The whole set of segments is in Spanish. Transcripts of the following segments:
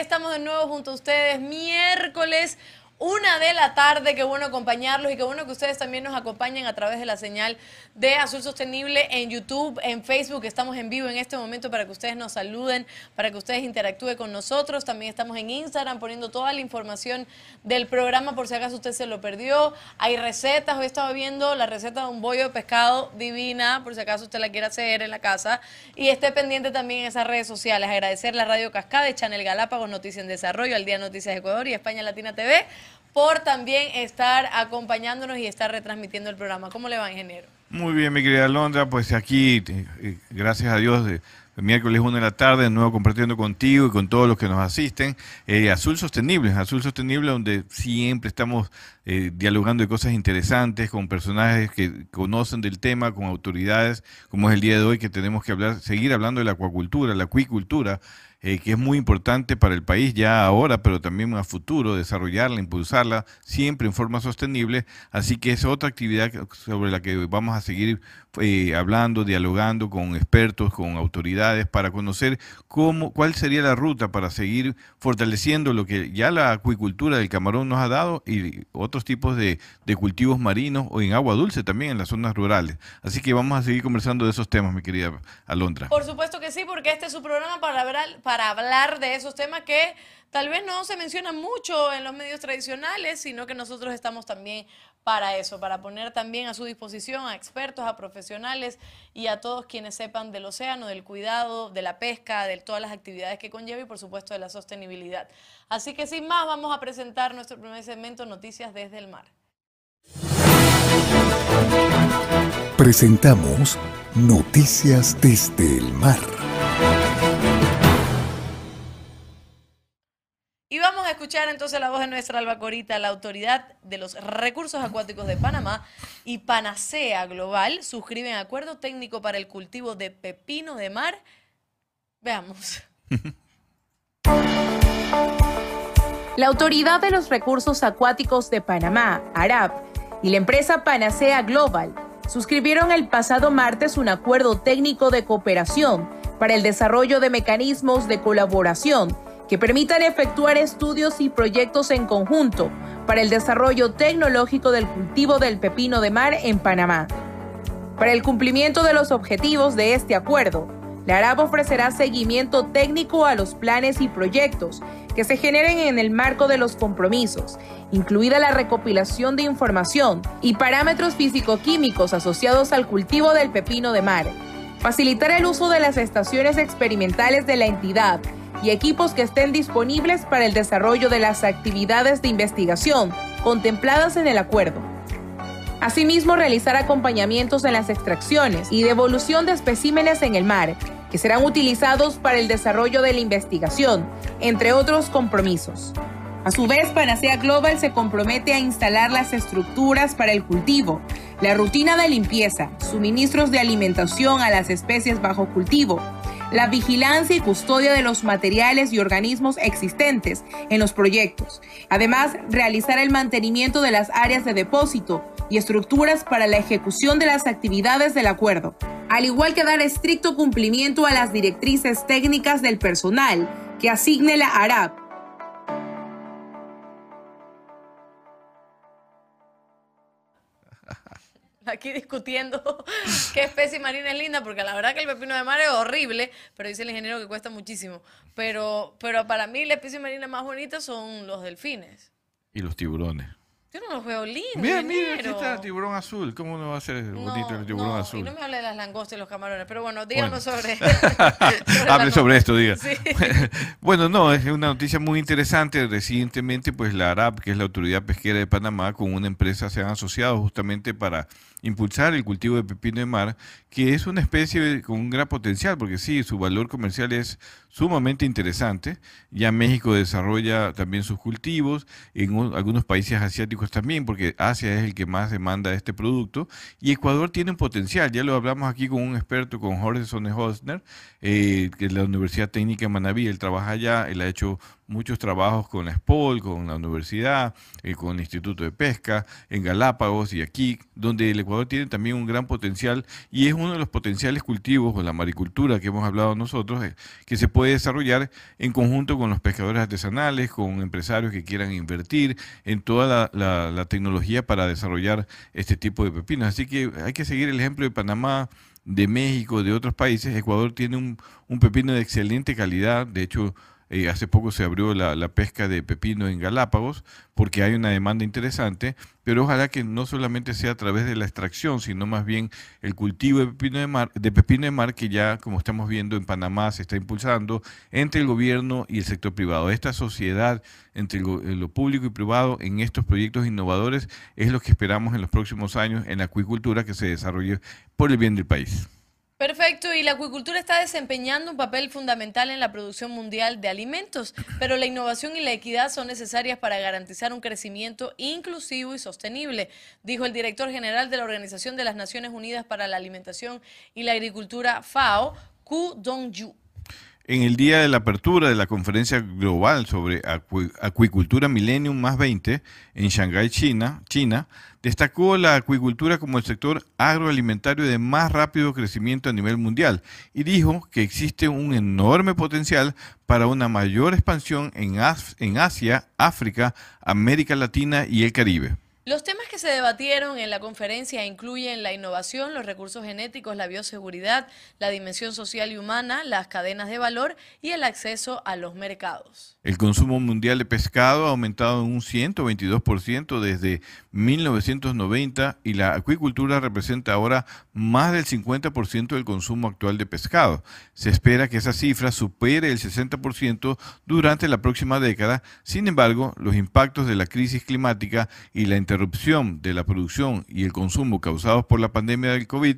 Estamos de nuevo junto a ustedes miércoles una de la tarde. Qué bueno acompañarlos y qué bueno que ustedes también nos acompañen a través de la señal de Azul Sostenible en YouTube, en Facebook. Estamos en vivo en este momento para que ustedes nos saluden, para que ustedes interactúen con nosotros. También estamos en Instagram poniendo toda la información del programa por si acaso usted se lo perdió. Hay recetas. Hoy estaba viendo la receta de un bollo de pescado divina, por si acaso usted la quiere hacer en la casa. Y esté pendiente también en esas redes sociales. Agradecer la Radio Cascade, Channel Galápagos, Noticias en Desarrollo, Al Día Noticias Ecuador y España Latina TV por también estar acompañándonos y estar retransmitiendo el programa. ¿Cómo le va, ingeniero? Muy bien, mi querida Alondra, pues aquí, eh, gracias a Dios, miércoles 1 de la tarde, de nuevo compartiendo contigo y con todos los que nos asisten. Eh, Azul Sostenible, Azul Sostenible, donde siempre estamos eh, dialogando de cosas interesantes con personajes que conocen del tema, con autoridades, como es el día de hoy, que tenemos que hablar, seguir hablando de la acuacultura, la acuicultura. Eh, que es muy importante para el país ya ahora, pero también a futuro, desarrollarla, impulsarla, siempre en forma sostenible. Así que es otra actividad sobre la que vamos a seguir eh, hablando, dialogando con expertos, con autoridades, para conocer cómo, cuál sería la ruta para seguir fortaleciendo lo que ya la acuicultura del camarón nos ha dado y otros tipos de, de cultivos marinos o en agua dulce también en las zonas rurales. Así que vamos a seguir conversando de esos temas, mi querida Alondra. Por supuesto que sí, porque este es su programa para hablar, para hablar de esos temas que tal vez no se mencionan mucho en los medios tradicionales, sino que nosotros estamos también para eso, para poner también a su disposición a expertos, a profesionales y a todos quienes sepan del océano, del cuidado, de la pesca, de todas las actividades que conlleva y por supuesto de la sostenibilidad. Así que sin más, vamos a presentar nuestro primer segmento, Noticias desde el Mar. Presentamos Noticias desde el Mar. A escuchar entonces la voz de nuestra albacorita, la Autoridad de los Recursos Acuáticos de Panamá y Panacea Global suscriben acuerdo técnico para el cultivo de pepino de mar. Veamos. La Autoridad de los Recursos Acuáticos de Panamá, ARAP, y la empresa Panacea Global suscribieron el pasado martes un acuerdo técnico de cooperación para el desarrollo de mecanismos de colaboración que permitan efectuar estudios y proyectos en conjunto para el desarrollo tecnológico del cultivo del pepino de mar en Panamá. Para el cumplimiento de los objetivos de este acuerdo, la ARAP ofrecerá seguimiento técnico a los planes y proyectos que se generen en el marco de los compromisos, incluida la recopilación de información y parámetros físico-químicos asociados al cultivo del pepino de mar, facilitar el uso de las estaciones experimentales de la entidad y equipos que estén disponibles para el desarrollo de las actividades de investigación contempladas en el acuerdo. Asimismo, realizar acompañamientos en las extracciones y devolución de especímenes en el mar, que serán utilizados para el desarrollo de la investigación, entre otros compromisos. A su vez, Panacea Global se compromete a instalar las estructuras para el cultivo, la rutina de limpieza, suministros de alimentación a las especies bajo cultivo, la vigilancia y custodia de los materiales y organismos existentes en los proyectos. Además, realizar el mantenimiento de las áreas de depósito y estructuras para la ejecución de las actividades del acuerdo, al igual que dar estricto cumplimiento a las directrices técnicas del personal que asigne la ARAP aquí discutiendo qué especie marina es linda, porque la verdad que el pepino de mar es horrible, pero dice el ingeniero que cuesta muchísimo. Pero, pero para mí la especie marina más bonita son los delfines. Y los tiburones. Yo no los veo lindos. Mira, mira, aquí está el tiburón azul. ¿Cómo no va a ser bonito el tiburón no, azul? Y no me hable de las langostas y los camarones, pero bueno, díganos Bueno. sobre. Hable la sobre esto, diga. Sí. bueno, no, es una noticia muy interesante. Recientemente, pues la ARAP, que es la Autoridad Pesquera de Panamá, con una empresa se han asociado justamente para impulsar el cultivo de pepino de mar, que es una especie con un gran potencial, porque sí, su valor comercial es sumamente interesante. Ya México desarrolla también sus cultivos, en un- algunos países asiáticos también, porque Asia es el que más demanda este producto, y Ecuador tiene un potencial. Ya lo hablamos aquí con un experto, con Jorge Sone Hosner, eh, que la Universidad Técnica de Manaví, él trabaja allá, él ha hecho muchos trabajos con la SPOL, con la universidad, eh, con el Instituto de Pesca, en Galápagos y aquí, donde el Ecuador tiene también un gran potencial y es uno de los potenciales cultivos o la maricultura que hemos hablado nosotros, eh, que se puede desarrollar en conjunto con los pescadores artesanales, con empresarios que quieran invertir en toda la tecnología para desarrollar este tipo de pepinos. Así que hay que seguir el ejemplo de Panamá, de México, de otros países. Ecuador tiene un, un pepino de excelente calidad, de hecho eh, hace poco se abrió la, pesca de pepino en Galápagos porque hay una demanda interesante, pero ojalá que no solamente sea a través de la extracción, sino más bien el cultivo de pepino de mar, de pepino de mar que ya, como estamos viendo en Panamá, se está impulsando entre el gobierno y el sector privado. Esta sociedad entre go- lo público y privado en estos proyectos innovadores es lo que esperamos en los próximos años en la acuicultura que se desarrolle por el bien del país. Perfecto, y la acuicultura está desempeñando un papel fundamental en la producción mundial de alimentos, pero la innovación y la equidad son necesarias para garantizar un crecimiento inclusivo y sostenible, dijo el director general de la Organización de las Naciones Unidas para la Alimentación y la Agricultura, FAO, Ku Dong-yu. En el día de la apertura de la conferencia global sobre acu- acuicultura Millennium más 20 en Shanghái, China, destacó la acuicultura como el sector agroalimentario de más rápido crecimiento a nivel mundial y dijo que existe un enorme potencial para una mayor expansión en, As- en Asia, África, América Latina y el Caribe. Los temas que se debatieron en la conferencia incluyen la innovación, los recursos genéticos, la bioseguridad, la dimensión social y humana, las cadenas de valor y el acceso a los mercados. El consumo mundial de pescado ha aumentado en un 122% desde 1990 y la acuicultura representa ahora más del 50% del consumo actual de pescado. Se espera que esa cifra supere el 60% durante la próxima década. Sin embargo, los impactos de la crisis climática y la interrupción de la producción y el consumo causados por la pandemia del COVID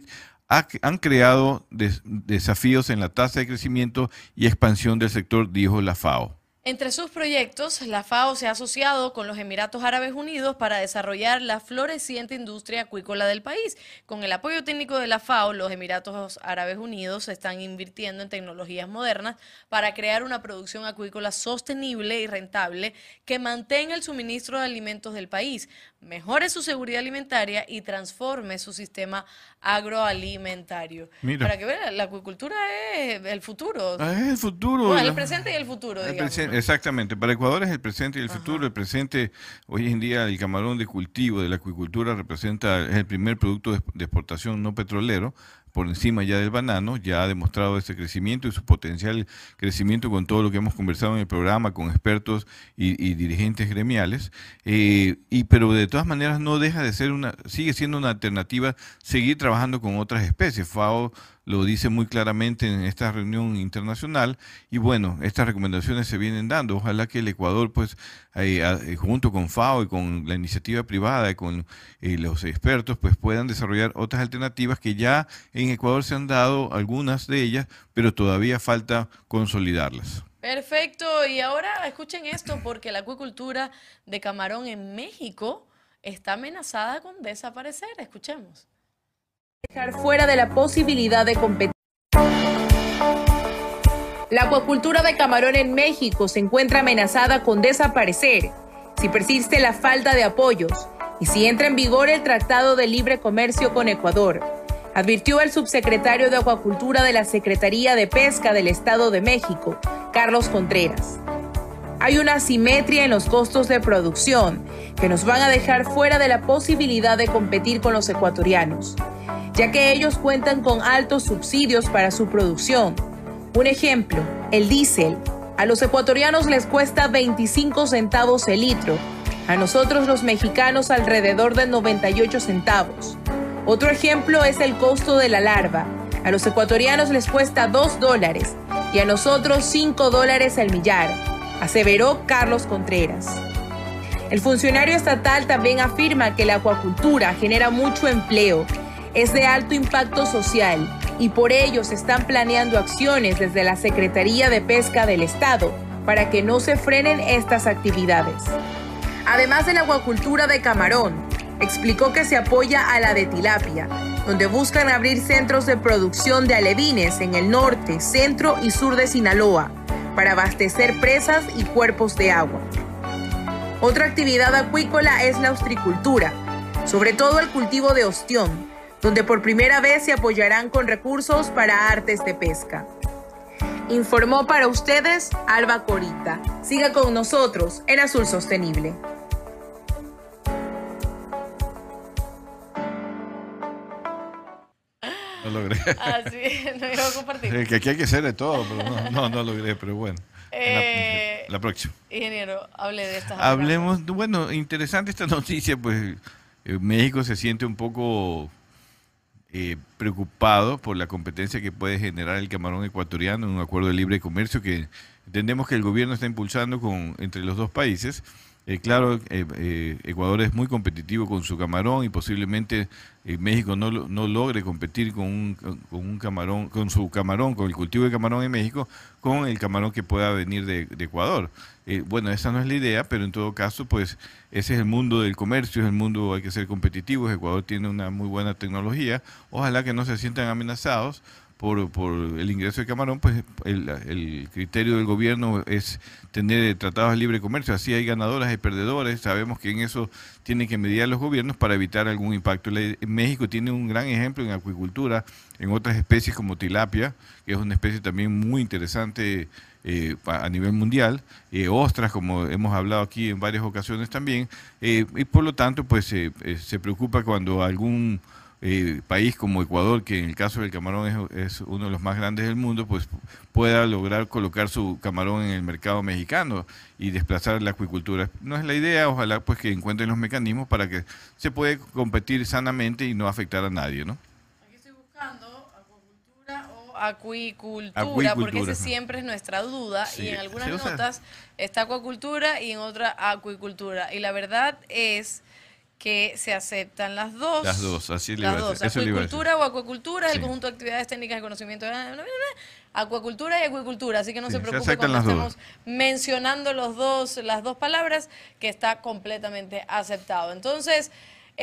ha- han creado des- desafíos en la tasa de crecimiento y expansión del sector, dijo la FAO. Entre sus proyectos, la FAO se ha asociado con los Emiratos Árabes Unidos para desarrollar la floreciente industria acuícola del país. Con el apoyo técnico de la FAO, los Emiratos Árabes Unidos están invirtiendo en tecnologías modernas para crear una producción acuícola sostenible y rentable que mantenga el suministro de alimentos del país, mejore su seguridad alimentaria y transforme su sistema agroalimentario. Mira. Para que vean, la acuicultura es el futuro. Es el futuro. Bueno, el presente y el futuro, el digamos. presente, exactamente. Para Ecuador es el presente y el futuro. El presente, hoy en día, el camarón de cultivo de la acuicultura representa, es el primer producto de, de exportación no petrolero, por encima ya del banano, ya ha demostrado ese crecimiento y su potencial crecimiento con todo lo que hemos conversado en el programa, con expertos y, y dirigentes gremiales. Eh, y pero de todas maneras no deja de ser una, sigue siendo una alternativa seguir trabajando con otras especies. FAO lo dice muy claramente en esta reunión internacional y bueno, estas recomendaciones se vienen dando. Ojalá que el Ecuador, pues, eh, junto con FAO y con la iniciativa privada y con eh, los expertos, pues puedan desarrollar otras alternativas que ya en Ecuador se han dado algunas de ellas, pero todavía falta consolidarlas. Perfecto, y ahora escuchen esto porque la acuicultura de camarón en México está amenazada con desaparecer. Escuchemos. Dejar fuera de la posibilidad de competir. La acuacultura de camarón en México se encuentra amenazada con desaparecer si persiste la falta de apoyos y si entra en vigor el Tratado de Libre Comercio con Ecuador, advirtió el subsecretario de Acuacultura de la Secretaría de Pesca del Estado de México, Carlos Contreras. Hay una asimetria en los costos de producción que nos van a dejar fuera de la posibilidad de competir con los ecuatorianos, ya que ellos cuentan con altos subsidios para su producción. Un ejemplo, el diésel. A los ecuatorianos les cuesta 25 centavos el litro A nosotros los mexicanos alrededor de 98 centavos. Otro ejemplo es el costo de la larva. A los ecuatorianos les cuesta 2 dólares y a nosotros 5 dólares al millar, aseveró Carlos Contreras. El funcionario estatal también afirma que la acuacultura genera mucho empleo, es de alto impacto social y por ello se están planeando acciones desde la Secretaría de Pesca del Estado para que no se frenen estas actividades. Además de la acuacultura de camarón, explicó que se apoya a la de tilapia, donde buscan abrir centros de producción de alevines en el norte, centro y sur de Sinaloa para abastecer presas y cuerpos de agua. Otra actividad acuícola es la ostricultura, sobre todo el cultivo de ostión, donde por primera vez se apoyarán con recursos para artes de pesca. Informó para ustedes Alba Corita. Siga con nosotros en Azul Sostenible. Logré. Así, no iba a compartir. que aquí hay que hacer de todo, pero no, no, no logré, pero bueno. Eh, la, la próxima. Ingeniero, hable de estas Hablemos, bueno, interesante esta noticia, pues eh, México se siente un poco eh, preocupado por la competencia que puede generar el camarón ecuatoriano en un acuerdo de libre comercio que entendemos que el gobierno está impulsando con, entre los dos países. Eh, claro, eh, eh, Ecuador es muy competitivo con su camarón y posiblemente eh, México no, no logre competir con un, con un camarón, con su camarón, con el cultivo de camarón en México, con el camarón que pueda venir de, de Ecuador. Eh, bueno, esa no es la idea, pero en todo caso, pues ese es el mundo del comercio, es el mundo, hay que ser competitivos. Ecuador tiene una muy buena tecnología. Ojalá que no se sientan amenazados por, por el ingreso de camarón, pues el, el criterio del gobierno es tener tratados de libre comercio. Así hay ganadoras, hay perdedores. Sabemos que en eso tienen que mediar los gobiernos para evitar algún impacto. México tiene un gran ejemplo en acuicultura, en otras especies como tilapia, que es una especie también muy interesante eh, a nivel mundial, eh, ostras, como hemos hablado aquí en varias ocasiones también, eh, y por lo tanto, pues se preocupa cuando algún eh, país como Ecuador, que en el caso del camarón es, es uno de los más grandes del mundo, pues pueda lograr colocar su camarón en el mercado mexicano y desplazar la acuicultura. No es la idea, ojalá pues que encuentren los mecanismos para que se pueda competir sanamente y no afectar a nadie, ¿no? Aquí estoy buscando acuacultura o acuicultura, Acuicultura, porque esa siempre es nuestra duda. Sí, Y en algunas notas está acuacultura y en otra acuicultura. Y la verdad es que se aceptan las dos. Las dos, así le Las iba a dos. decir. Acuicultura o acuacultura es el conjunto de actividades técnicas de conocimiento. Acuacultura y acuicultura, así que no Sí, se se preocupe aceptan cuando estemos mencionando los dos, las dos palabras, que está completamente aceptado. Entonces,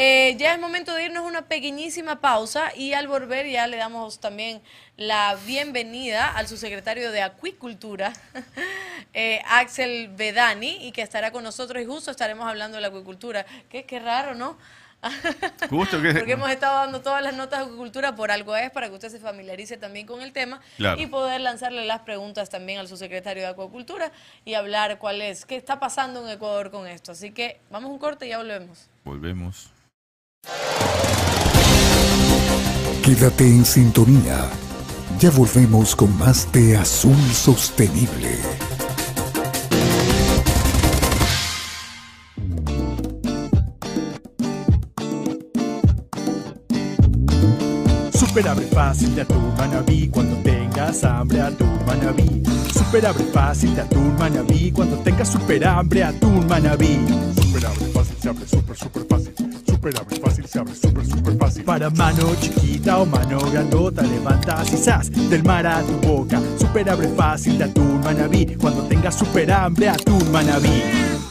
eh, ya es momento de irnos a una pequeñísima pausa y al volver ya le damos también la bienvenida al subsecretario de Acuicultura, eh, Axel Bedani, y que estará con nosotros y justo estaremos hablando de la acuicultura. Qué, qué raro, ¿no? Justo que- Porque hemos estado dando todas las notas de acuicultura por algo es para que usted se familiarice también con el tema Claro. y poder lanzarle las preguntas también al subsecretario de Acuacultura y hablar cuál es, qué está pasando en Ecuador con esto. Así que vamos a un corte y ya volvemos. Volvemos. Quédate en sintonía. Ya volvemos con más de Azul Sostenible. Super abre fácil de atún manabí cuando tengas hambre atún manabí. Super abre fácil de atún manabí cuando tengas super hambre atún manabí. Super abre fácil se abre super super fácil. Super abre fácil se abre super super fácil. Para mano chiquita o mano grandota levantas y zas del mar a tu boca. Super abre fácil de atún manabí cuando tengas super hambre atún manabí.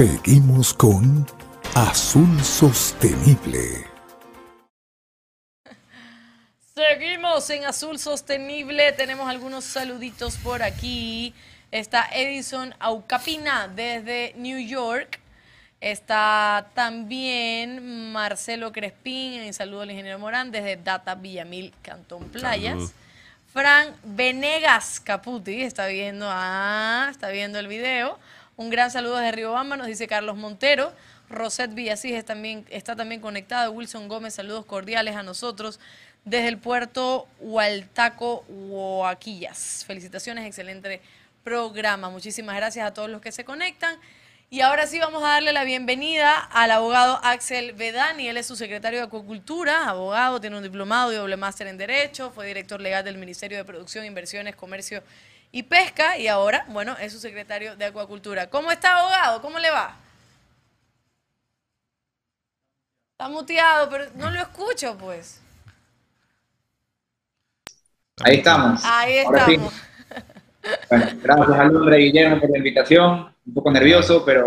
Seguimos con Azul Sostenible. Seguimos en Azul Sostenible. Tenemos algunos saluditos por aquí. Está Edison Aucapina desde New York. Está también Marcelo Crespín, un saludo al ingeniero Morán desde Data Villamil, Cantón Playas. Fran Venegas Caputi está viendo, ah, está viendo el video. Un gran saludo desde Riobamba, nos dice Carlos Montero. Rosette Villasís también, está también conectada. Wilson Gómez, saludos cordiales a nosotros desde el puerto Hualtaco, Huaquillas. Felicitaciones, excelente programa. Muchísimas gracias a todos los que se conectan. Y ahora sí vamos a darle la bienvenida al abogado Axel Vedani. Él es su secretario de Acuacultura, abogado, tiene un diplomado y doble máster en Derecho, fue director legal del Ministerio de Producción, Inversiones, Comercio y Pesca y ahora, bueno, es su secretario de Acuacultura. ¿Cómo está, abogado? ¿Cómo le va? Está muteado, pero no lo escucho, pues. Ahí estamos. Ahí estamos. Bueno, gracias al hombre Guillermo por la invitación. Un poco nervioso, pero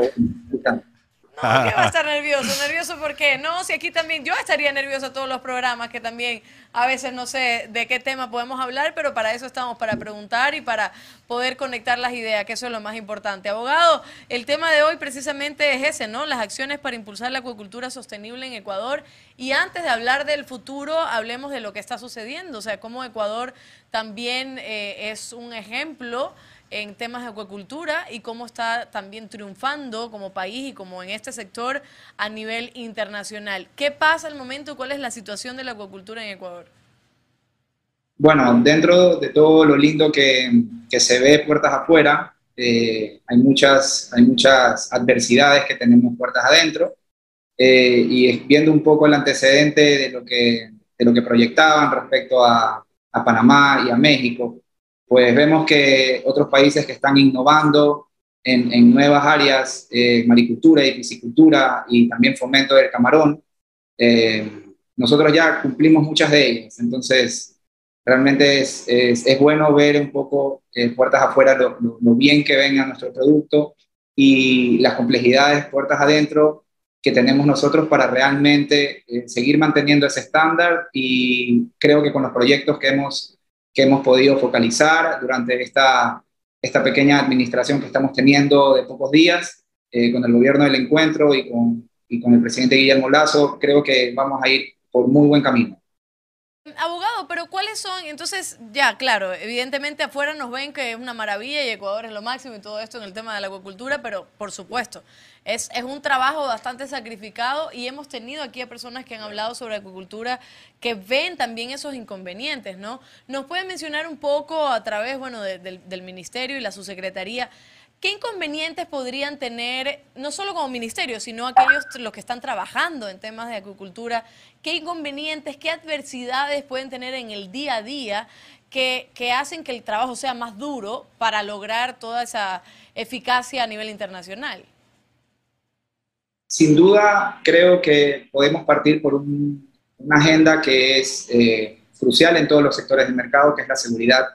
no, ¿qué va a estar nervioso? ¿Nervioso por qué? No, si aquí también yo estaría nervioso todos los programas que también a veces no sé de qué tema podemos hablar, pero para eso estamos, para preguntar y para poder conectar las ideas, que eso es lo más importante. Abogado, el tema de hoy precisamente es ese, ¿no? Las acciones para impulsar la acuicultura sostenible en Ecuador. Y antes de hablar del futuro, hablemos de lo que está sucediendo, o sea, cómo Ecuador también eh, es un ejemplo en temas de acuacultura y cómo está también triunfando como país y como en este sector a nivel internacional. ¿Qué pasa al momento? ¿Cuál es la situación de la acuacultura en Ecuador? Bueno, dentro de todo lo lindo que, que se ve puertas afuera, eh, hay, muchas, hay muchas adversidades que tenemos puertas adentro. Eh, y viendo un poco el antecedente de lo que, de lo que proyectaban respecto a, a Panamá y a México, pues vemos que otros países que están innovando en, nuevas áreas, eh, maricultura y piscicultura y también fomento del camarón, eh, nosotros ya cumplimos muchas de ellas. Entonces, realmente es, es, bueno ver un poco eh, puertas afuera lo, lo, bien que venga nuestro producto y las complejidades puertas adentro que tenemos nosotros para realmente seguir manteniendo ese estándar y creo que con los proyectos que hemos que hemos podido focalizar durante esta, esta pequeña administración que estamos teniendo de pocos días eh, con el gobierno del encuentro y con, y con el presidente Guillermo Lazo, creo que vamos a ir por muy buen camino. Abogado, pero ¿cuáles son? Entonces, ya, claro, evidentemente afuera nos ven que es una maravilla y Ecuador es lo máximo y todo esto en el tema de la acuicultura, pero por supuesto, es, es un trabajo bastante sacrificado y hemos tenido aquí a personas que han hablado sobre acuicultura que ven también esos inconvenientes, ¿no? ¿Nos puede mencionar un poco a través, bueno, del ministerio y la subsecretaría? ¿Qué inconvenientes podrían tener, no solo como ministerio, sino aquellos los que están trabajando en temas de acuicultura? ¿Qué inconvenientes, qué adversidades pueden tener en el día a día que, hacen que el trabajo sea más duro para lograr toda esa eficacia a nivel internacional? Sin duda, creo que podemos partir por una agenda que es eh, crucial en todos los sectores del mercado, que es la seguridad.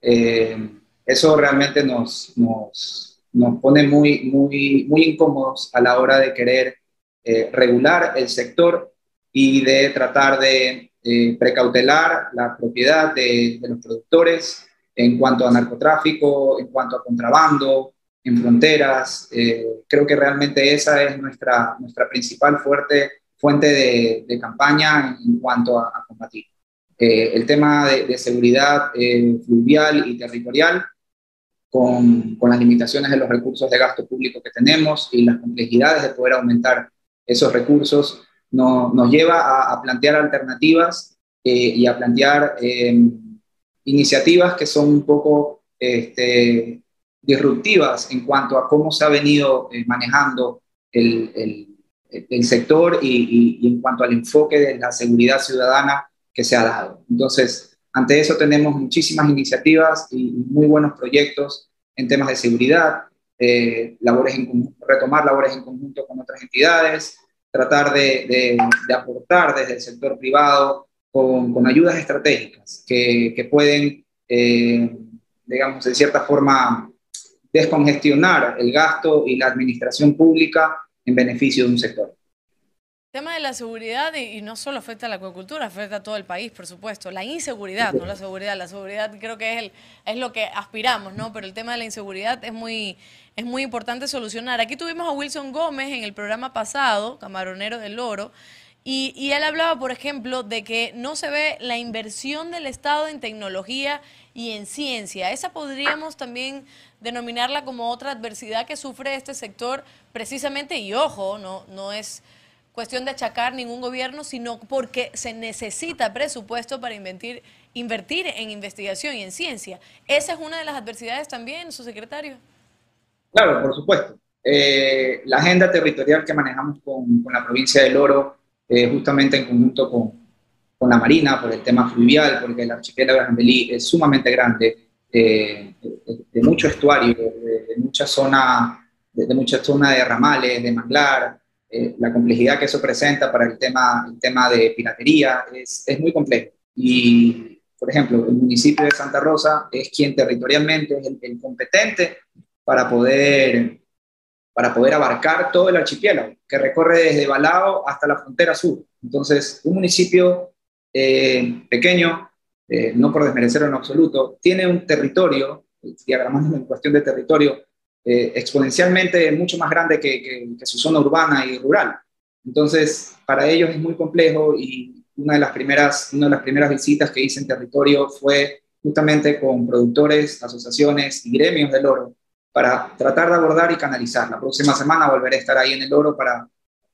Eh, eso realmente nos, nos, nos, pone muy, muy, muy incómodos a la hora de querer eh, regular el sector y de tratar de precautelar la propiedad de, los productores en cuanto a narcotráfico, en cuanto a contrabando, en fronteras. Eh, creo que realmente esa es nuestra, nuestra principal fuerte, fuente de, de campaña en cuanto a, a combatir. el tema de, de seguridad fluvial y territorial con, con, las limitaciones de los recursos de gasto público que tenemos y las complejidades de poder aumentar esos recursos, no, nos lleva a, plantear alternativas eh, y a plantear eh, iniciativas que son un poco este, disruptivas en cuanto a cómo se ha venido eh, manejando el, el, el sector y, y, y en cuanto al enfoque de la seguridad ciudadana que se ha dado. Entonces, ante eso tenemos muchísimas iniciativas y muy buenos proyectos en temas de seguridad, eh, labores en, retomar labores en conjunto con otras entidades, tratar de, aportar desde el sector privado con, ayudas estratégicas que, que pueden, eh, digamos, de cierta forma, descongestionar el gasto y la administración pública en beneficio de un sector. El tema de la seguridad, y, no solo afecta a la acuacultura, afecta a todo el país, por supuesto. La inseguridad, no la seguridad. La seguridad creo que es, el, es lo que aspiramos, ¿no? Pero el tema de la inseguridad es muy, es muy importante solucionar. Aquí tuvimos a Wilson Gómez en el programa pasado, camaronero del Oro, y, y, él hablaba, por ejemplo, de que no se ve la inversión del Estado en tecnología y en ciencia. Esa podríamos también denominarla como otra adversidad que sufre este sector precisamente, y ojo, no, no es cuestión de achacar ningún gobierno, sino porque se necesita presupuesto para invertir, invertir en investigación y en ciencia. Esa es una de las adversidades también, su secretario. Claro, por supuesto. Eh, la agenda territorial que manejamos con, con la provincia del Oro, eh, justamente en conjunto con, con, la Marina, por el tema fluvial, porque el archipiélago de Jambelí es sumamente grande, eh, de, mucho estuario, de, mucha zona, de, de, mucha zona de ramales, de manglar, eh, la complejidad que eso presenta para el tema, el tema de piratería es, es muy complejo. Y, por ejemplo, el municipio de Santa Rosa es quien territorialmente es el, competente para poder, para poder abarcar todo el archipiélago, que recorre desde Balao hasta la frontera sur. Entonces, un municipio eh, pequeño, eh, no por desmerecerlo en absoluto, tiene un territorio, diagramando en cuestión de territorio, eh, exponencialmente mucho más grande que, su zona urbana y rural. Entonces, para ellos es muy complejo y una de las primeras, una de las primeras visitas que hice en territorio fue justamente con productores, asociaciones y gremios del oro para tratar de abordar y canalizar. La próxima semana volveré a estar ahí en el oro para,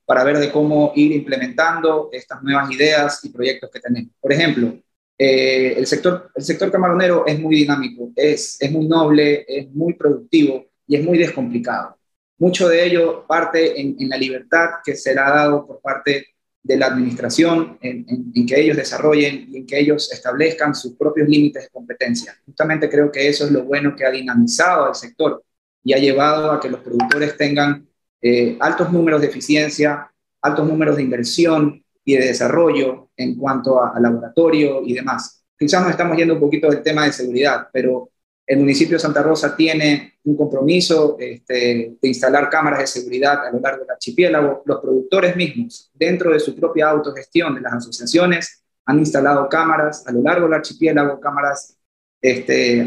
para ver de cómo ir implementando estas nuevas ideas y proyectos que tenemos. Por ejemplo, eh, el, sector, el sector camaronero es muy dinámico, es, es muy noble, es muy productivo y es muy descomplicado. Mucho de ello parte en, la libertad que se le ha dado por parte de la administración en, que ellos desarrollen y en que ellos establezcan sus propios límites de competencia. Justamente creo que eso es lo bueno que ha dinamizado al sector y ha llevado a que los productores tengan eh, altos números de eficiencia, altos números de inversión y de desarrollo en cuanto a, laboratorio y demás. Quizás nos estamos yendo un poquito del tema de seguridad, pero el municipio de Santa Rosa tiene un compromiso este, de instalar cámaras de seguridad a lo largo del archipiélago. Los productores mismos, dentro de su propia autogestión de las asociaciones, han instalado cámaras a lo largo del archipiélago, cámaras este,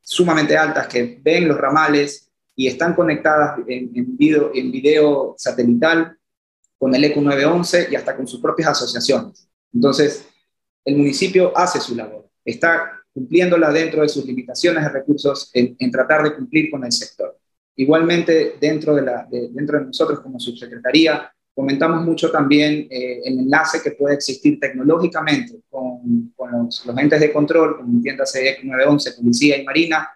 sumamente altas que ven los ramales y están conectadas en, en, video, en video satelital con el ECU 911 y hasta con sus propias asociaciones. Entonces, el municipio hace su labor. Está cumpliéndola dentro de sus limitaciones de recursos en, tratar de cumplir con el sector. Igualmente, dentro de, la, dentro de nosotros como subsecretaría, comentamos mucho también eh, el enlace que puede existir tecnológicamente con, con los, entes de control, como entiéndase 911, Policía y Marina,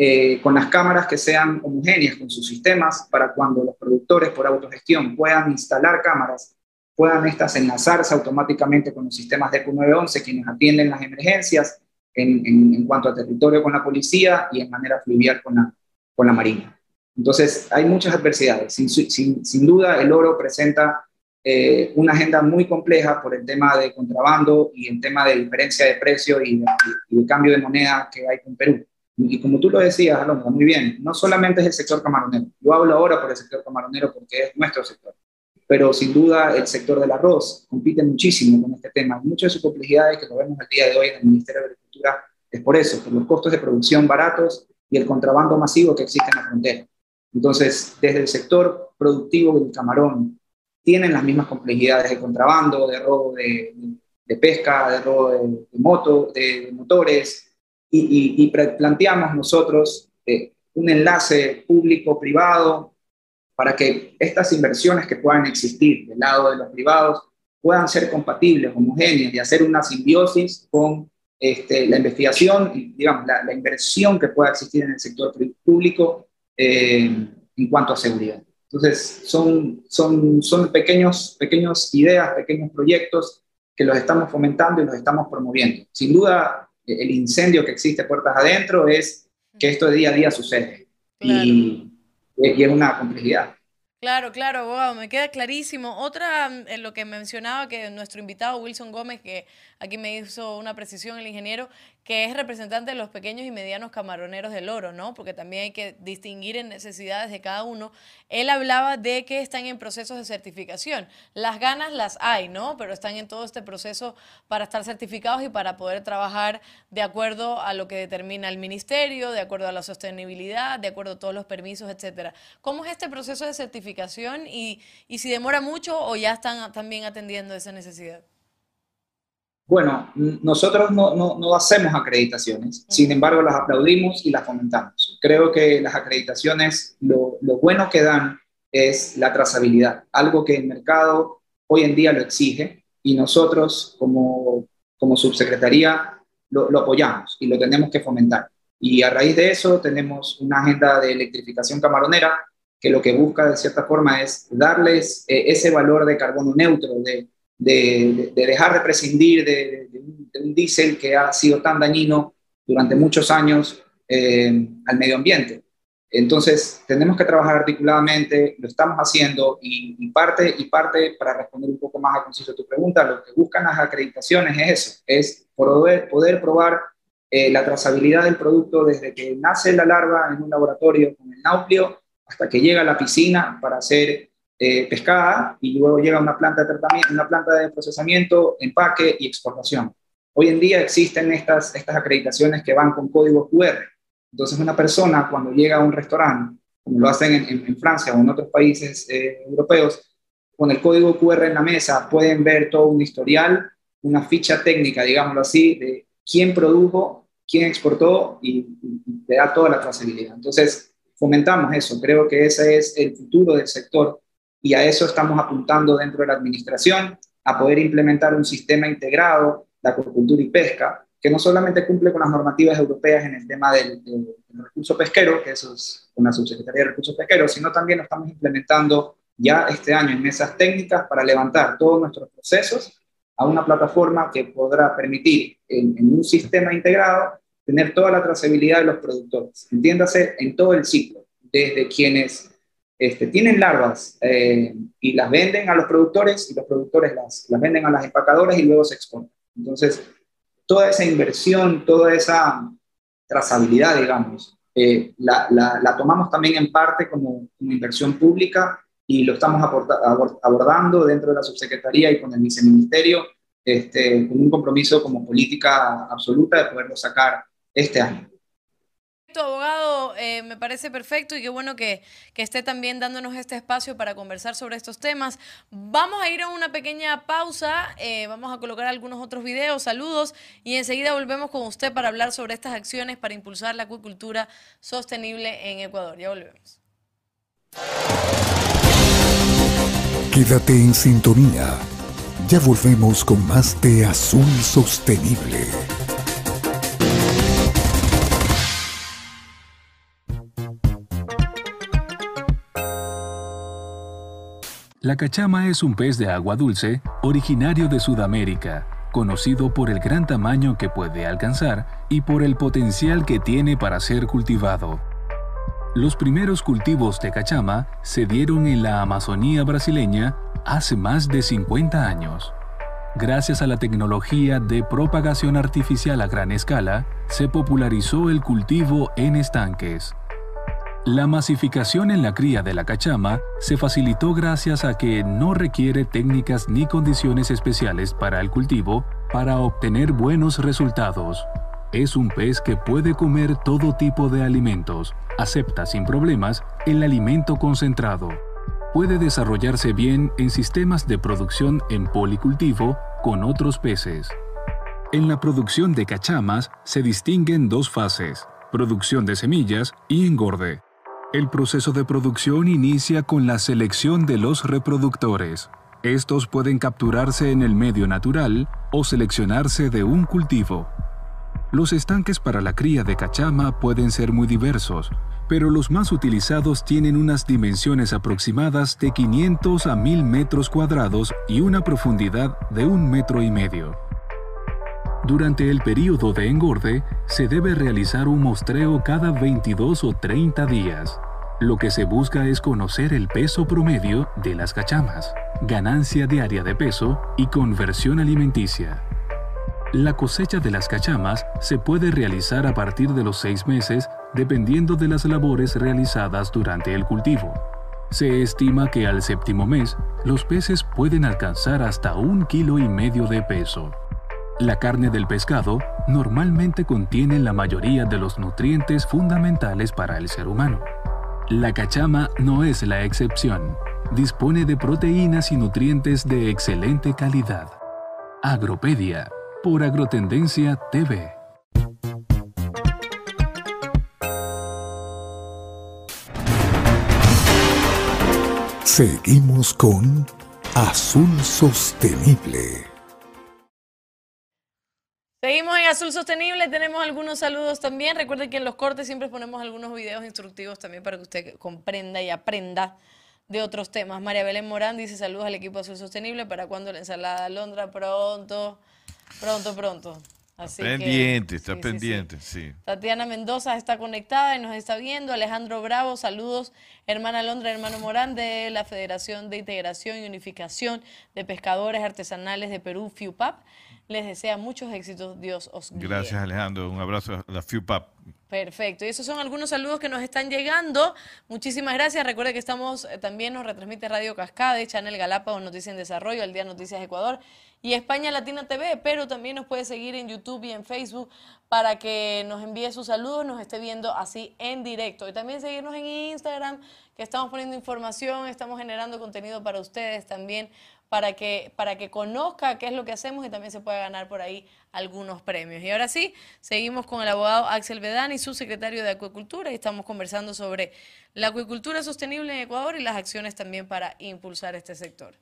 eh, con las cámaras que sean homogéneas con sus sistemas para cuando los productores por autogestión puedan instalar cámaras, puedan estas enlazarse automáticamente con los sistemas de 911, quienes atienden las emergencias en, cuanto a territorio con la policía y en manera fluvial con la, con la marina. Entonces, hay muchas adversidades. Sin, sin, sin duda, el oro presenta eh, una agenda muy compleja por el tema de contrabando y el tema de diferencia de precio y, de, cambio de moneda que hay con Perú. Y como tú lo decías, Alonso, muy bien, no solamente es el sector camaronero. Yo hablo ahora por el sector camaronero porque es nuestro sector. Pero sin duda el sector del arroz compite muchísimo con este tema. Muchas de sus complejidades que lo vemos el día de hoy en el Ministerio de es por eso, por los costos de producción baratos y el contrabando masivo que existe en la frontera. Entonces, desde el sector productivo del camarón, tienen las mismas complejidades de contrabando, de robo de, pesca, de robo de, moto, de, motores, y, planteamos nosotros eh, un enlace público-privado para que estas inversiones que puedan existir del lado de los privados puedan ser compatibles, homogéneas y hacer una simbiosis con este, la investigación y digamos, la, inversión que pueda existir en el sector público eh, en cuanto a seguridad. Entonces, son, son, son pequeños, pequeños ideas, pequeños proyectos que los estamos fomentando y los estamos promoviendo. Sin duda, el incendio que existe puertas adentro es que esto de día a día sucede y, y es una complejidad. Claro, claro, abogado, me queda clarísimo. Otra, mm, en lo que mencionaba que nuestro invitado Wilson Gómez, que aquí me hizo una precisión el ingeniero, que es representante de los pequeños y medianos camaroneros del oro, ¿no? Porque también hay que distinguir en necesidades de cada uno. Él hablaba de que están en procesos de certificación. Las ganas las hay, ¿no? Pero están en todo este proceso para estar certificados y para poder trabajar de acuerdo a lo que determina el ministerio, de acuerdo a la sostenibilidad, de acuerdo a todos los permisos, etcétera. ¿Cómo es este proceso de certificación y, y si demora mucho o ya están también atendiendo esa necesidad? Bueno, nosotros no, no, hacemos acreditaciones, sin embargo las aplaudimos y las fomentamos. Creo que las acreditaciones, lo, lo, bueno que dan es la trazabilidad, algo que el mercado hoy en día lo exige y nosotros como, como subsecretaría lo, lo apoyamos y lo tenemos que fomentar. Y a raíz de eso tenemos una agenda de electrificación camaronera que lo que busca de cierta forma es darles eh, ese valor de carbono neutro, de de, dejar de prescindir de, un, diésel que ha sido tan dañino durante muchos años eh, al medio ambiente. Entonces, tenemos que trabajar articuladamente, lo estamos haciendo y, parte, y parte, para responder un poco más a conciso tu pregunta, lo que buscan las acreditaciones es eso, es poder, poder probar eh, la trazabilidad del producto desde que nace la larva en un laboratorio con el nauplio hasta que llega a la piscina para hacer eh, pescada y luego llega a una planta de tratamiento, una planta de procesamiento, empaque y exportación. Hoy en día existen estas, estas acreditaciones que van con código QR. Entonces una persona cuando llega a un restaurante, como lo hacen en, Francia o en otros países eh, europeos, con el código QR en la mesa pueden ver todo un historial, una ficha técnica, digámoslo así, de quién produjo, quién exportó y, y te da toda la trazabilidad. Entonces, fomentamos eso. Creo que ese es el futuro del sector y a eso estamos apuntando dentro de la administración, a poder implementar un sistema integrado de acuicultura y pesca, que no solamente cumple con las normativas europeas en el tema del, recurso pesquero, que eso es una subsecretaría de recursos pesqueros, sino también lo estamos implementando ya este año en mesas técnicas para levantar todos nuestros procesos a una plataforma que podrá permitir en, en un sistema integrado tener toda la trazabilidad de los productores, entiéndase, en todo el ciclo, desde quienes este, tienen larvas eh, y las venden a los productores y los productores las, las venden a las empacadoras y luego se exportan. Entonces, toda esa inversión, toda esa trazabilidad, digamos, eh, la, la, tomamos también en parte como una inversión pública y lo estamos abordando dentro de la subsecretaría y con el viceministerio este, con un compromiso como política absoluta de poderlo sacar este año abogado, eh, me parece perfecto y qué bueno que, esté también dándonos este espacio para conversar sobre estos temas. Vamos a ir a una pequeña pausa, eh, vamos a colocar algunos otros videos, saludos y enseguida volvemos con usted para hablar sobre estas acciones para impulsar la acuicultura sostenible en Ecuador. Ya volvemos. Quédate en sintonía. Ya volvemos con más de Azul Sostenible. La cachama es un pez de agua dulce originario de Sudamérica, conocido por el gran tamaño que puede alcanzar y por el potencial que tiene para ser cultivado. Los primeros cultivos de cachama se dieron en la Amazonía brasileña hace más de 50 años. Gracias a la tecnología de propagación artificial a gran escala, se popularizó el cultivo en estanques. La masificación en la cría de la cachama se facilitó gracias a que no requiere técnicas ni condiciones especiales para el cultivo para obtener buenos resultados. Es un pez que puede comer todo tipo de alimentos, acepta sin problemas el alimento concentrado. Puede desarrollarse bien en sistemas de producción en policultivo con otros peces. En la producción de cachamas se distinguen dos fases, producción de semillas y engorde. El proceso de producción inicia con la selección de los reproductores. Estos pueden capturarse en el medio natural o seleccionarse de un cultivo. Los estanques para la cría de cachama pueden ser muy diversos, pero los más utilizados tienen unas dimensiones aproximadas de 500 a 1000 metros cuadrados y una profundidad de un metro y medio. Durante el periodo de engorde, se debe realizar un mostreo cada 22 o 30 días. Lo que se busca es conocer el peso promedio de las cachamas, ganancia diaria de peso y conversión alimenticia. La cosecha de las cachamas se puede realizar a partir de los seis meses dependiendo de las labores realizadas durante el cultivo. Se estima que al séptimo mes los peces pueden alcanzar hasta un kilo y medio de peso. La carne del pescado normalmente contiene la mayoría de los nutrientes fundamentales para el ser humano. La cachama no es la excepción. Dispone de proteínas y nutrientes de excelente calidad. Agropedia por Agrotendencia TV. Seguimos con Azul Sostenible. Seguimos en Azul Sostenible, tenemos algunos saludos también. Recuerden que en los cortes siempre ponemos algunos videos instructivos también para que usted comprenda y aprenda de otros temas. María Belén Morán dice saludos al equipo Azul Sostenible. ¿Para cuando la ensalada de Londra? Pronto. Pronto, pronto. Así pendiente, está pendiente, sí, Tatiana Mendoza está conectada y nos está viendo. Alejandro Bravo, saludos. Hermana Londra, hermano Morán de la Federación de Integración y Unificación de Pescadores Artesanales de Perú, FIUPAP. Les desea muchos éxitos. Dios os guíe. Gracias, Alejandro. Un abrazo a la FIUPAP. Perfecto. Y esos son algunos saludos que nos están llegando. Muchísimas gracias. Recuerde que estamos, eh, también nos retransmite Radio Cascade, Channel Galápagos, Noticias en Desarrollo, El Día Noticias Ecuador y España Latina TV, pero también nos puede seguir en YouTube y en Facebook para que nos envíe sus saludos, nos esté viendo así en directo. Y también seguirnos en Instagram, que estamos poniendo información, estamos generando contenido para ustedes también para que, para que conozca qué es lo que hacemos y también se pueda ganar por ahí algunos premios. Y ahora sí, seguimos con el abogado Axel Bedani, su secretario de Acuicultura, y estamos conversando sobre la acuicultura sostenible en Ecuador y las acciones también para impulsar este sector.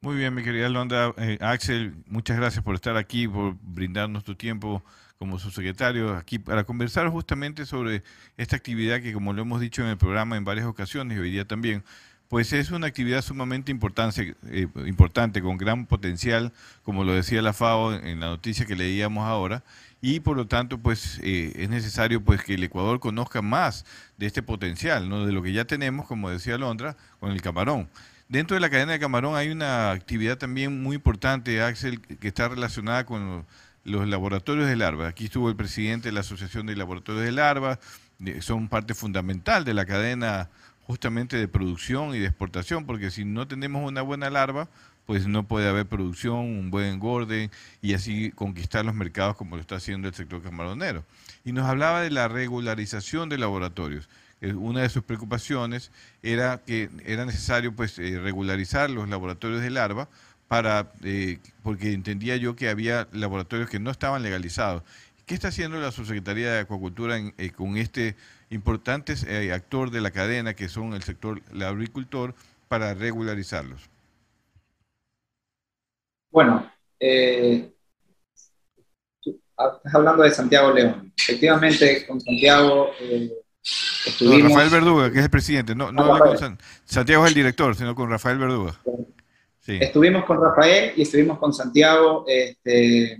Muy bien, mi querida Londa. Eh, Axel, muchas gracias por estar aquí, por brindarnos tu tiempo como su secretario aquí para conversar justamente sobre esta actividad que, como lo hemos dicho en el programa en varias ocasiones y hoy día también, pues es una actividad sumamente importante, eh, importante, con gran potencial, como lo decía la FAO en la noticia que leíamos ahora, y por lo tanto, pues eh, es necesario pues que el Ecuador conozca más de este potencial, ¿no? de lo que ya tenemos, como decía Londra, con el camarón. Dentro de la cadena de camarón hay una actividad también muy importante, Axel, que está relacionada con los laboratorios de larva. Aquí estuvo el presidente de la Asociación de Laboratorios de Larva, son parte fundamental de la cadena justamente de producción y de exportación, porque si no tenemos una buena larva, pues no puede haber producción, un buen engorde y así conquistar los mercados como lo está haciendo el sector camaronero. Y nos hablaba de la regularización de laboratorios. Una de sus preocupaciones era que era necesario pues eh, regularizar los laboratorios de larva para eh, porque entendía yo que había laboratorios que no estaban legalizados. ¿Qué está haciendo la Subsecretaría de Acuacultura con este importantes eh, actor de la cadena que son el sector el agricultor para regularizarlos? Bueno, eh, estás hablando de Santiago León. Efectivamente, con Santiago eh, estuvimos... Rafael Verduga, que es el presidente. No, no con Santiago es el director, sino con Rafael Verduga. Estuvimos con Rafael y estuvimos con Santiago este,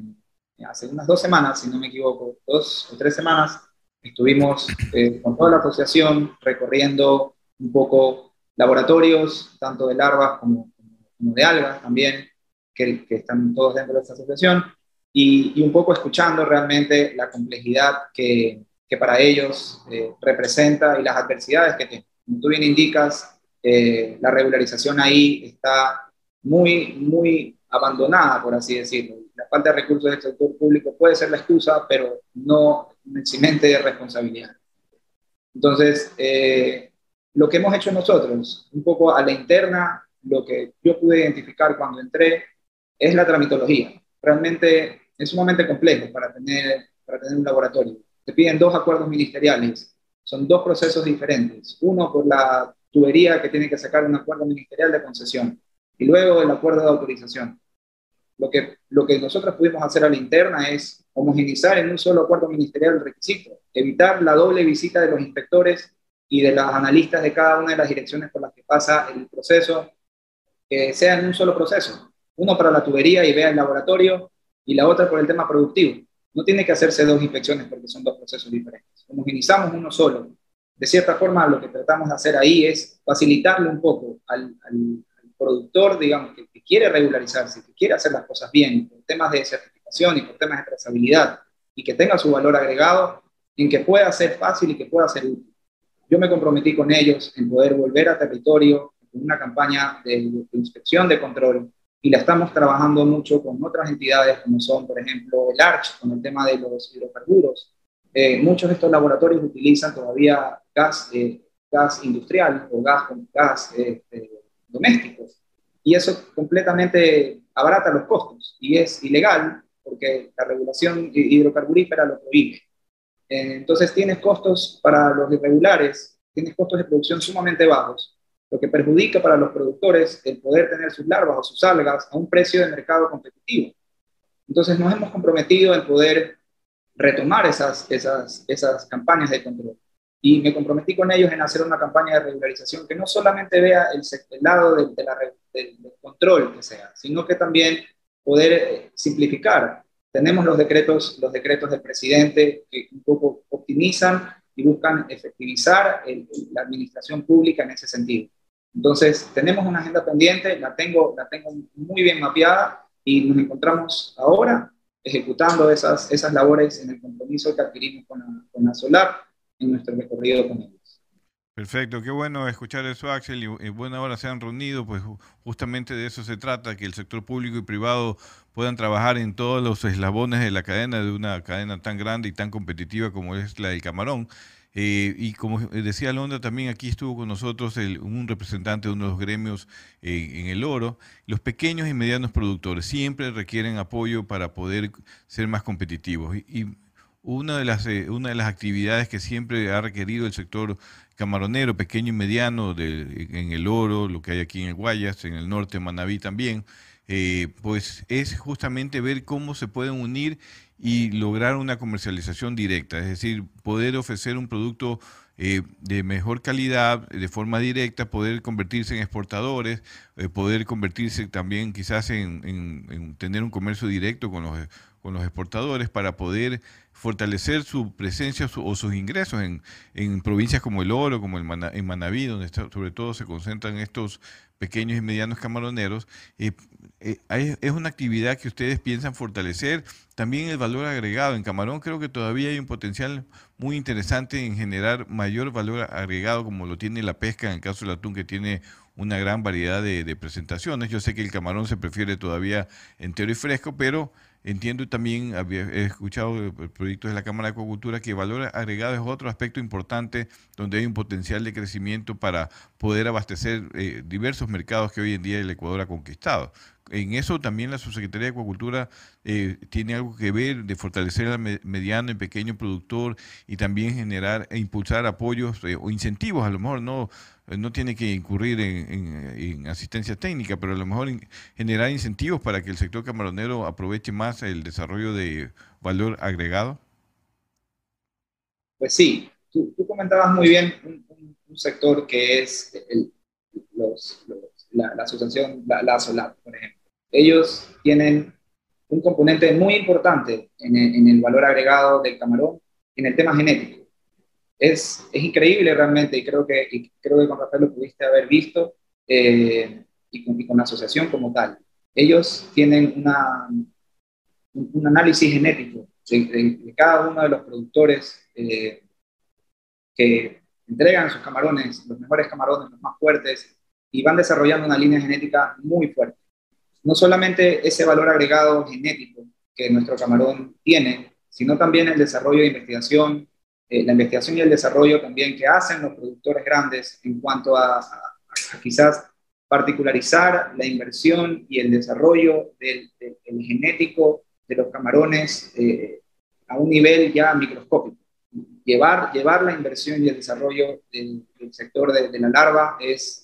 hace unas dos semanas, si no me equivoco, dos o tres semanas, Estuvimos eh, con toda la asociación recorriendo un poco laboratorios, tanto de larvas como, de algas también, que, están todos dentro de esta asociación, y, un poco escuchando realmente la complejidad que, que para ellos eh, representa y las adversidades que tienen. Como tú bien indicas, eh, la regularización ahí está muy, muy abandonada, por así decirlo. La falta de recursos del sector público puede ser la excusa, pero no un eximente de responsabilidad. Entonces, eh, lo que hemos hecho nosotros, un poco a la interna, lo que yo pude identificar cuando entré, es la tramitología. Realmente es sumamente complejo para tener, para tener un laboratorio. Te piden dos acuerdos ministeriales. Son dos procesos diferentes. Uno por la tubería que tiene que sacar un acuerdo ministerial de concesión y luego el acuerdo de autorización. Lo que, lo que nosotros pudimos hacer a la interna es homogenizar en un solo acuerdo ministerial el requisito, evitar la doble visita de los inspectores y de los analistas de cada una de las direcciones por las que pasa el proceso, que sea en un solo proceso. Uno para la tubería y vea el laboratorio y la otra por el tema productivo. No tiene que hacerse dos inspecciones porque son dos procesos diferentes. Homogenizamos uno solo. de cierta forma lo que tratamos de hacer ahí es facilitarle un poco al, productor, digamos, que, quiere regularizarse, que quiere hacer las cosas bien, por temas de certificación y por temas de trazabilidad, y que tenga su valor agregado, en que pueda ser fácil y que pueda ser útil. Yo me comprometí con ellos en poder volver a territorio con una campaña de, de inspección, de control, y la estamos trabajando mucho con otras entidades como son, por ejemplo, el ARCH, con el tema de los hidrocarburos, eh, muchos de estos laboratorios utilizan todavía gas, eh, gas industrial o gas, gas este, domésticos y eso completamente abarata los costos y es ilegal porque la regulación hidrocarburífera lo prohíbe. Eh, entonces tienes costos para los irregulares, tienes costos de producción sumamente bajos, lo que perjudica para los productores el poder tener sus larvas o sus algas a un precio de mercado competitivo. Entonces nos hemos comprometido en poder retomar esas, esas, esas campañas de control. Y me comprometí con ellos en hacer una campaña de regularización que no solamente vea el, lado del control que sea, sino que también poder eh, simplificar. Tenemos los decretos, los decretos del presidente que un poco optimizan y buscan efectivizar la administración pública en ese sentido. Entonces, tenemos una agenda pendiente, la tengo, la tengo muy bien mapeada y nos encontramos ahora ejecutando esas, esas labores en el compromiso que adquirimos con la, con la Solar en nuestro recorrido con. Perfecto, qué bueno escuchar eso, Axel, y en buena hora se han reunido, pues justamente de eso se trata, que el sector público y privado puedan trabajar en todos los eslabones de la cadena, de una cadena tan grande y tan competitiva como es la del camarón. Eh, y como decía Londra, también aquí estuvo con nosotros un representante de uno de los gremios eh, en el oro. Los pequeños y medianos productores siempre requieren apoyo para poder ser más competitivos. Y, una, de las, eh, una de las actividades que siempre ha requerido el sector camaronero, pequeño y mediano, en el oro, lo que hay aquí en el Guayas, en el norte, Manabí también, pues es justamente ver cómo se pueden unir y lograr una comercialización directa, es decir, poder ofrecer un producto eh, de mejor calidad de forma directa, poder convertirse en exportadores, eh, poder convertirse también quizás en, tener un comercio directo con los, con los exportadores para poder fortalecer su presencia o sus ingresos en, en, provincias como el Oro, como el en Manabí, donde sobre todo se concentran estos pequeños y medianos camaroneros, eh, eh, es una actividad que ustedes piensan fortalecer. También el valor agregado. En camarón creo que todavía hay un potencial muy interesante en generar mayor valor agregado como lo tiene la pesca en el caso del atún que tiene una gran variedad de presentaciones. Yo sé que el camarón se prefiere todavía entero y fresco, pero Entiendo también, he escuchado proyectos de la Cámara de Acuacultura que valor agregado es otro aspecto importante donde hay un potencial de crecimiento para poder abastecer eh, diversos mercados que hoy en día el Ecuador ha conquistado. En eso también la Subsecretaría de Acuacultura eh, tiene algo que ver de fortalecer al mediano y pequeño productor y también generar e impulsar apoyos eh, o incentivos, a lo mejor no eh, no tiene que incurrir en, asistencia técnica, pero a lo mejor generar incentivos para que el sector camaronero aproveche más el desarrollo de valor agregado? Pues sí, tú, comentabas muy bien un, sector que es la, asociación la, Solar, por ejemplo. Ellos tienen un componente muy importante en en el valor agregado del camarón en el tema genético es, es increíble realmente y creo que, creo que con Rafael lo pudiste haber visto eh, y, con, con, la asociación como tal. Ellos tienen una, un, análisis genético de, cada uno de los productores eh, que entregan sus camarones, los mejores camarones, los más fuertes, y van desarrollando una línea genética muy fuerte. No solamente ese valor agregado genético que nuestro camarón tiene, sino también el desarrollo de investigación, eh, la investigación y el desarrollo también que hacen los productores grandes en cuanto a, quizás particularizar la inversión y el desarrollo del, genético de los camarones eh, a un nivel ya microscópico. Llevar, llevar la inversión y el desarrollo del, sector de, la larva es,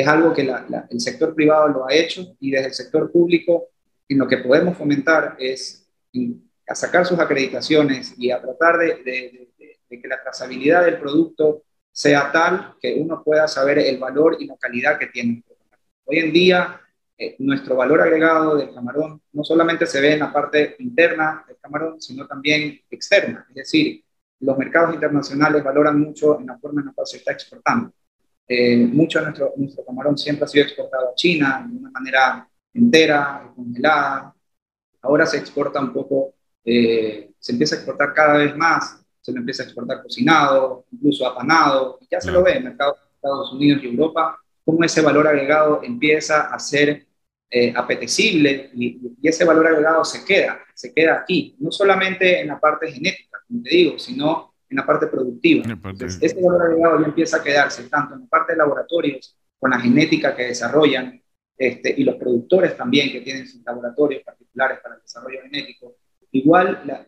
es algo que el sector privado lo ha hecho y desde el sector público en lo que podemos fomentar es a sacar sus acreditaciones y a tratar de que la trazabilidad del producto sea tal que uno pueda saber el valor y la calidad que tiene. Hoy en día, eh, nuestro valor agregado del camarón no solamente se ve en la parte interna del camarón, sino también externa. Es decir, los mercados internacionales valoran mucho en la forma en la cual se está exportando. Eh, mucho de nuestro, nuestro camarón siempre ha sido exportado a China de una manera entera, congelada. Ahora se exporta un poco, eh, se empieza a exportar cada vez más, se lo empieza a exportar cocinado, incluso apanado. Ya se lo ve en mercados de Estados Unidos y Europa, cómo ese valor agregado empieza a ser eh, apetecible y, y, ese valor agregado se queda, se queda aquí, no solamente en la parte genética, como te digo, sino en la parte productiva. Entonces, ese valor agregado ya empieza a quedarse tanto en la parte de laboratorios, con la genética que desarrollan, este, y los productores también que tienen sus laboratorios particulares para el desarrollo genético. Igual la,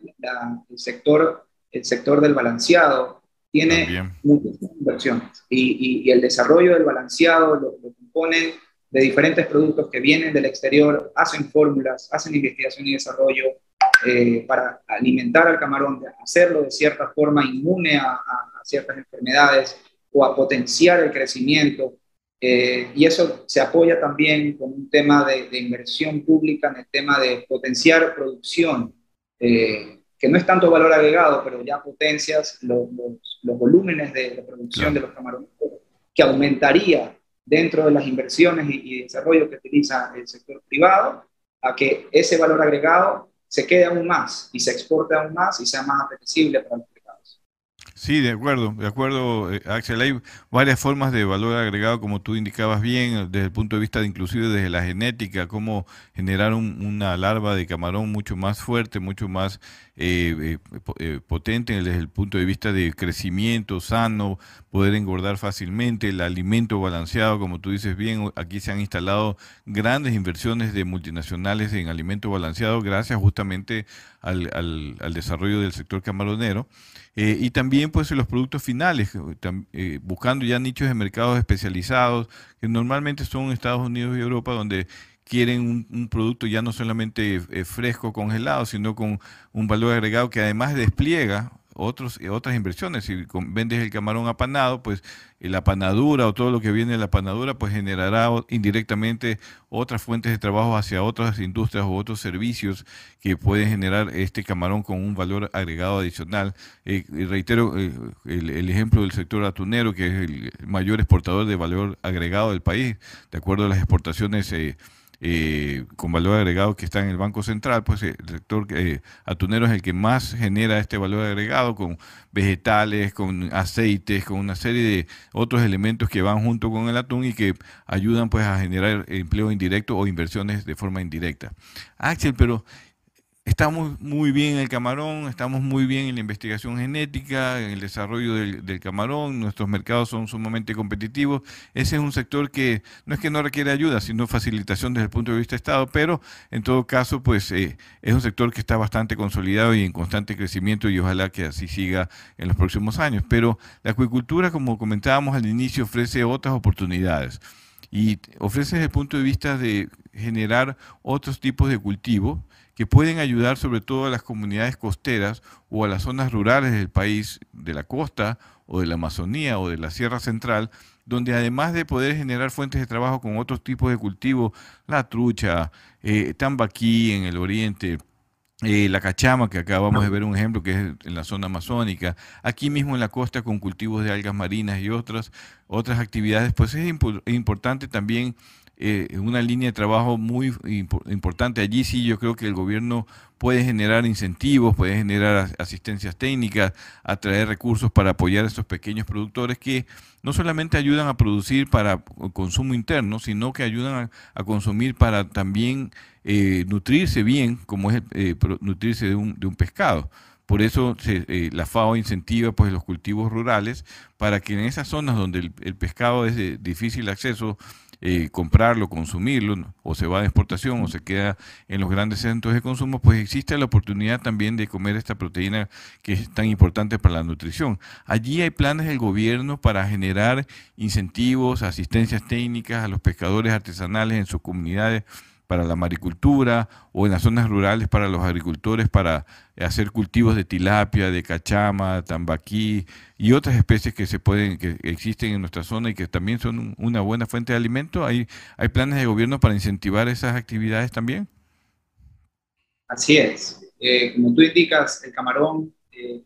el, sector, el sector del balanceado tiene muchas inversiones y, y, el desarrollo del balanceado lo, lo componen de diferentes productos que vienen del exterior, hacen fórmulas, hacen investigación y desarrollo eh, para alimentar al camarón, hacerlo de cierta forma inmune a, a ciertas enfermedades o a potenciar el crecimiento. Eh, y eso se apoya también con un tema de, de, inversión pública en el tema de potenciar producción, eh, que no es tanto valor agregado, pero ya potencias los, los, los volúmenes de, de producción de los camarones, que aumentaría dentro de las inversiones y, desarrollo que utiliza el sector privado, a que ese valor agregado se quede aún más y se exporte aún más y sea más apetecible para los mercados. Sí, de acuerdo, de acuerdo, eh, Axel. Hay varias formas de valor agregado, como tú indicabas bien, desde el punto de vista de inclusive desde la genética, cómo generar una larva de camarón mucho más fuerte, mucho más eh, eh, eh, potente desde el punto de vista de crecimiento sano, poder engordar fácilmente, el alimento balanceado, como tú dices bien, aquí se han instalado grandes inversiones de multinacionales en alimento balanceado gracias justamente al, al, desarrollo del sector camaronero. y también pues los productos finales, buscando ya nichos de mercados especializados, que normalmente son Estados Unidos y Europa, donde quieren un, producto ya no solamente eh, fresco, congelado, sino con un valor agregado que además despliega otros, eh, otras inversiones. Si vendes el camarón apanado, pues eh, la panadura o todo lo que viene de la panadura, pues generará indirectamente otras fuentes de trabajo hacia otras industrias o otros servicios que pueden generar este camarón con un valor agregado adicional. y reitero el, ejemplo del sector atunero, que es el mayor exportador de valor agregado del país, de acuerdo a las exportaciones. Eh, con valor agregado que está en el Banco Central, pues el sector eh, atunero es el que más genera este valor agregado con vegetales, con aceites, con una serie de otros elementos que van junto con el atún y que ayudan pues a generar empleo indirecto o inversiones de forma indirecta. Axel, pero Estamos muy bien en el camarón, estamos muy bien en la investigación genética, en el desarrollo del, camarón, nuestros mercados son sumamente competitivos. Ese es un sector que no es que no requiere ayuda, sino facilitación desde el punto de vista de Estado, pero en todo caso, pues eh, es un sector que está bastante consolidado y en constante crecimiento y ojalá que así siga en los próximos años. Pero la acuicultura, como comentábamos al inicio, ofrece otras oportunidades y ofrece desde el punto de vista de generar otros tipos de cultivos que pueden ayudar sobre todo a las comunidades costeras o a las zonas rurales del país, de la costa o de la Amazonía o de la Sierra Central, donde además de poder generar fuentes de trabajo con otros tipos de cultivos, la trucha, eh, tambaquí en el oriente, eh, la cachama, que acabamos de ver un ejemplo, que es en la zona amazónica, aquí mismo en la costa con cultivos de algas marinas y otras, otras actividades, pues es importante también eh, una línea de trabajo muy importante. Allí sí yo creo que el gobierno puede generar incentivos, puede generar asistencias técnicas, atraer recursos para apoyar a estos pequeños productores que no solamente ayudan a producir para consumo interno, sino que ayudan a, consumir para también eh, nutrirse bien, como es eh, nutrirse de un, pescado. Por eso se, la FAO incentiva pues, los cultivos rurales para que en esas zonas donde el, el pescado es de difícil acceso eh, comprarlo, consumirlo, o se va de exportación o se queda en los grandes centros de consumo, pues existe la oportunidad también de comer esta proteína que es tan importante para la nutrición. Allí hay planes del gobierno para generar incentivos, asistencias técnicas a los pescadores artesanales en sus comunidades para la maricultura o en las zonas rurales para los agricultores para hacer cultivos de tilapia, de cachama, tambaquí y otras especies que se pueden que existen en nuestra zona y que también son una buena fuente de alimento. ¿Hay, hay planes de gobierno para incentivar esas actividades también? Así es. Eh, como tú indicas, el camarón eh,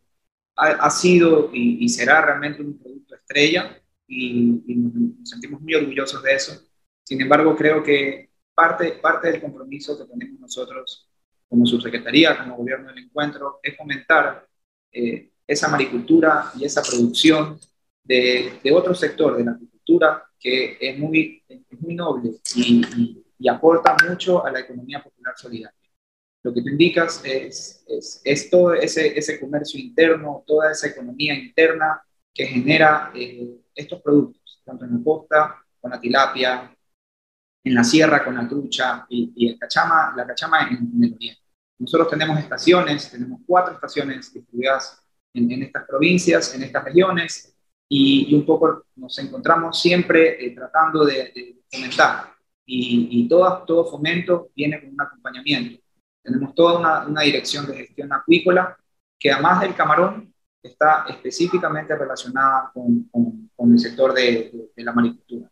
ha, sido y, será realmente un producto estrella y, nos sentimos muy orgullosos de eso. Sin embargo, creo que parte, parte del compromiso que tenemos nosotros como subsecretaría, como gobierno del encuentro, es fomentar eh, esa maricultura y esa producción de, de, otro sector de la agricultura que es muy, es muy noble y, aporta mucho a la economía popular solidaria. Lo que tú indicas es, es, es todo ese, ese, comercio interno, toda esa economía interna que genera eh, estos productos, tanto en la costa con la tilapia, en la sierra con la trucha y, y el cachama, la cachama en, en, el oriente. Nosotros tenemos estaciones, tenemos cuatro estaciones distribuidas en, en estas provincias, en estas regiones, y, un poco nos encontramos siempre eh, tratando de, de, fomentar. Y, y todo, todo fomento viene con un acompañamiento. Tenemos toda una, una dirección de gestión acuícola que además del camarón está específicamente relacionada con, con, el sector de, de, la maricultura.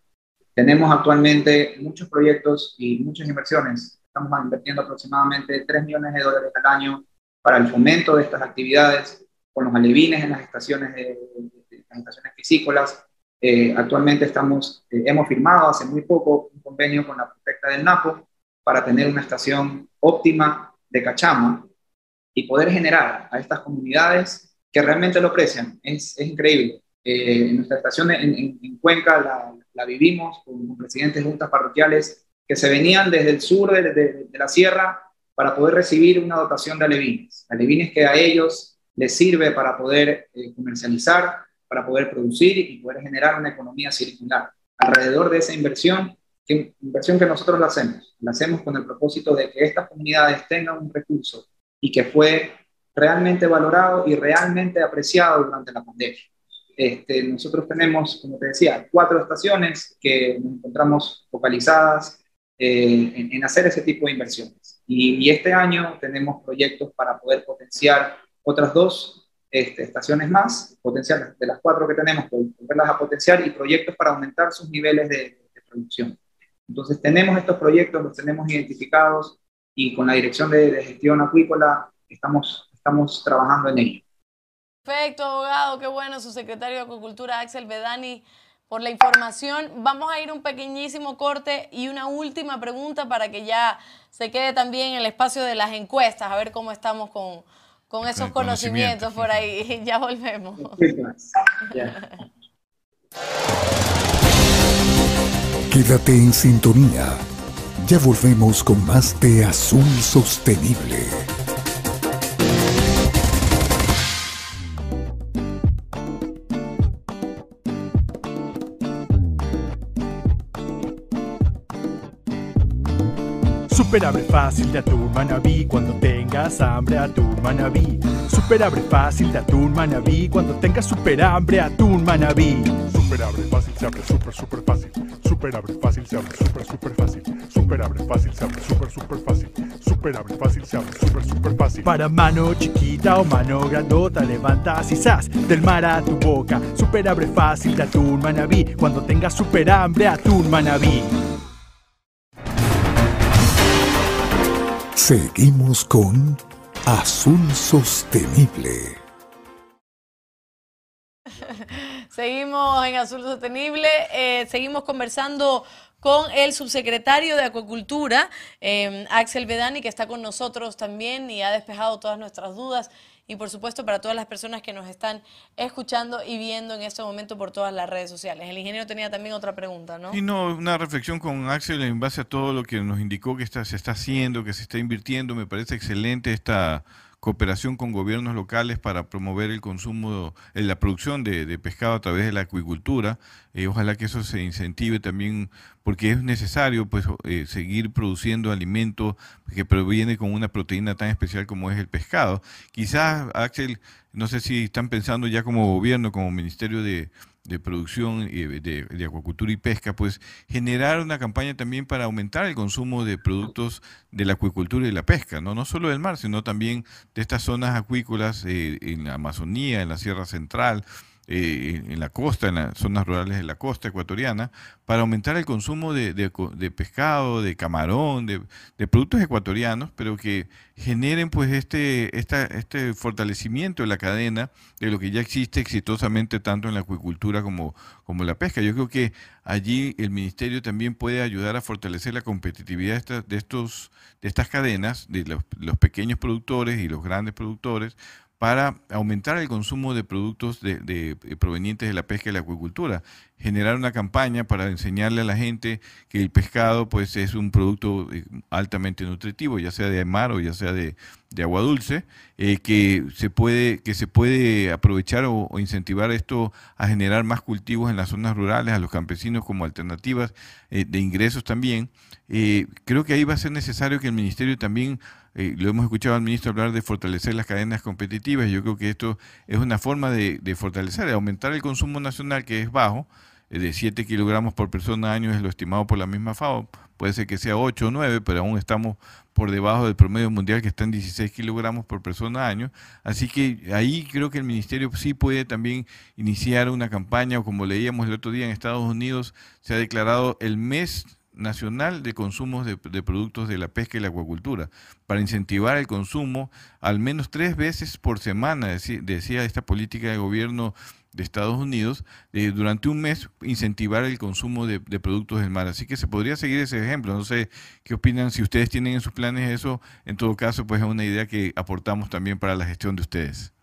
Tenemos actualmente muchos proyectos y muchas inversiones. Estamos invirtiendo aproximadamente 3 millones de dólares al año para el fomento de estas actividades con los alevines en las estaciones de, estaciones piscícolas. Eh, actualmente estamos, eh, hemos firmado hace muy poco un convenio con la prefecta del Napo para tener una estación óptima de cachama y poder generar a estas comunidades que realmente lo aprecian. Es, es increíble. Eh, nuestra estación en, en, Cuenca la, la, vivimos con, presidentes de juntas parroquiales que se venían desde el sur de, la sierra para poder recibir una dotación de alevines. Alevines que a ellos les sirve para poder comercializar para poder producir y poder generar una economía circular. Alrededor de esa inversión, inversión que nosotros la hacemos, la hacemos con el propósito de que estas comunidades tengan un recurso y que fue realmente valorado y realmente apreciado durante la pandemia. Este, nosotros tenemos, como te decía, cuatro estaciones que nos encontramos focalizadas eh, en, en, hacer ese tipo de inversiones. Y, y, este año tenemos proyectos para poder potenciar otras dos este, estaciones más, potenciales de las cuatro que tenemos, volverlas a potenciar y proyectos para aumentar sus niveles de, producción. Entonces tenemos estos proyectos, los tenemos identificados y con la Dirección de, Gestión Acuícola estamos, estamos trabajando en ello. Perfecto, abogado, qué bueno, su secretario de Acuicultura, Axel Bedani, por la información. Vamos a ir un pequeñísimo corte y una última pregunta para que ya se quede también el espacio de las encuestas, a ver cómo estamos con, con esos conocimientos por ahí. Ya volvemos. Quédate en sintonía. Ya volvemos con más de Azul Sostenible. Super abre fácil de atún manabí cuando tengas hambre atún manabí. Super abre fácil de atún manabí cuando tengas super hambre atún manabí. Super abre fácil se abre super super fácil. Super abre fácil se abre super super fácil. Super abre fácil se abre super super fácil. Super abre fácil se abre super super fácil. Para mano chiquita o mano grandota levantas y sas del mar a tu boca. Super abre fácil de atún manabí cuando tengas super hambre atún manabí. Seguimos con Azul Sostenible. Seguimos en Azul Sostenible, eh, seguimos conversando con el subsecretario de Acuacultura, eh, Axel Bedani, que está con nosotros también y ha despejado todas nuestras dudas y por supuesto para todas las personas que nos están escuchando y viendo en este momento por todas las redes sociales. El ingeniero tenía también otra pregunta, ¿no? Y no, una reflexión con Axel en base a todo lo que nos indicó que se está haciendo, que se está invirtiendo. Me parece excelente esta cooperación con gobiernos locales para promover el consumo, eh, la producción de, pescado a través de la acuicultura. Eh, ojalá que eso se incentive también, porque es necesario pues eh, seguir produciendo alimento que proviene con una proteína tan especial como es el pescado. Quizás, Axel, no sé si están pensando ya como gobierno, como Ministerio de, de producción de, de, acuacultura y pesca, pues generar una campaña también para aumentar el consumo de productos de la acuicultura y la pesca, no, no solo del mar, sino también de estas zonas acuícolas eh, en la Amazonía, en la Sierra Central, eh, en la costa, en las zonas rurales de la costa ecuatoriana, para aumentar el consumo de, pescado, de camarón, de, productos ecuatorianos, pero que generen pues este, esta, este fortalecimiento de la cadena de lo que ya existe exitosamente tanto en la acuicultura como, como la pesca. Yo creo que allí el ministerio también puede ayudar a fortalecer la competitividad de, estos, de estas cadenas, de los pequeños productores y los grandes productores, para aumentar el consumo de productos de, provenientes de la pesca y la acuicultura. Generar una campaña para enseñarle a la gente que el pescado pues, es un producto eh, altamente nutritivo, ya sea de mar o ya sea de, agua dulce, eh, que, se puede, que se puede aprovechar o, incentivar esto a generar más cultivos en las zonas rurales, a los campesinos como alternativas eh, de ingresos también. creo que ahí va a ser necesario que el ministerio también eh, lo hemos escuchado al ministro hablar de fortalecer las cadenas competitivas. Yo creo que esto es una forma de, fortalecer, de aumentar el consumo nacional que es bajo, eh, de 7 kilogramos por persona año es lo estimado por la misma FAO. Puede ser que sea 8 o 9, pero aún estamos por debajo del promedio mundial que está en 16 kilogramos por persona año. Así que ahí creo que el ministerio sí puede también iniciar una campaña, o como leíamos el otro día en Estados Unidos, se ha declarado el mes nacional de consumos de, productos de la pesca y la acuacultura, para incentivar el consumo al menos tres veces por semana, decía, esta política de gobierno de Estados Unidos, durante un mes incentivar el consumo de, productos del mar. Así que se podría seguir ese ejemplo. No sé qué opinan, si ustedes tienen en sus planes eso, en todo caso, pues es una idea que aportamos también para la gestión de ustedes.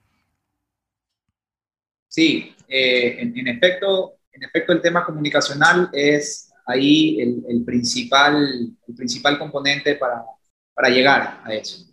Sí, eh, en, efecto, en efecto el tema comunicacional es ahí el, principal, el principal componente para, para llegar a eso.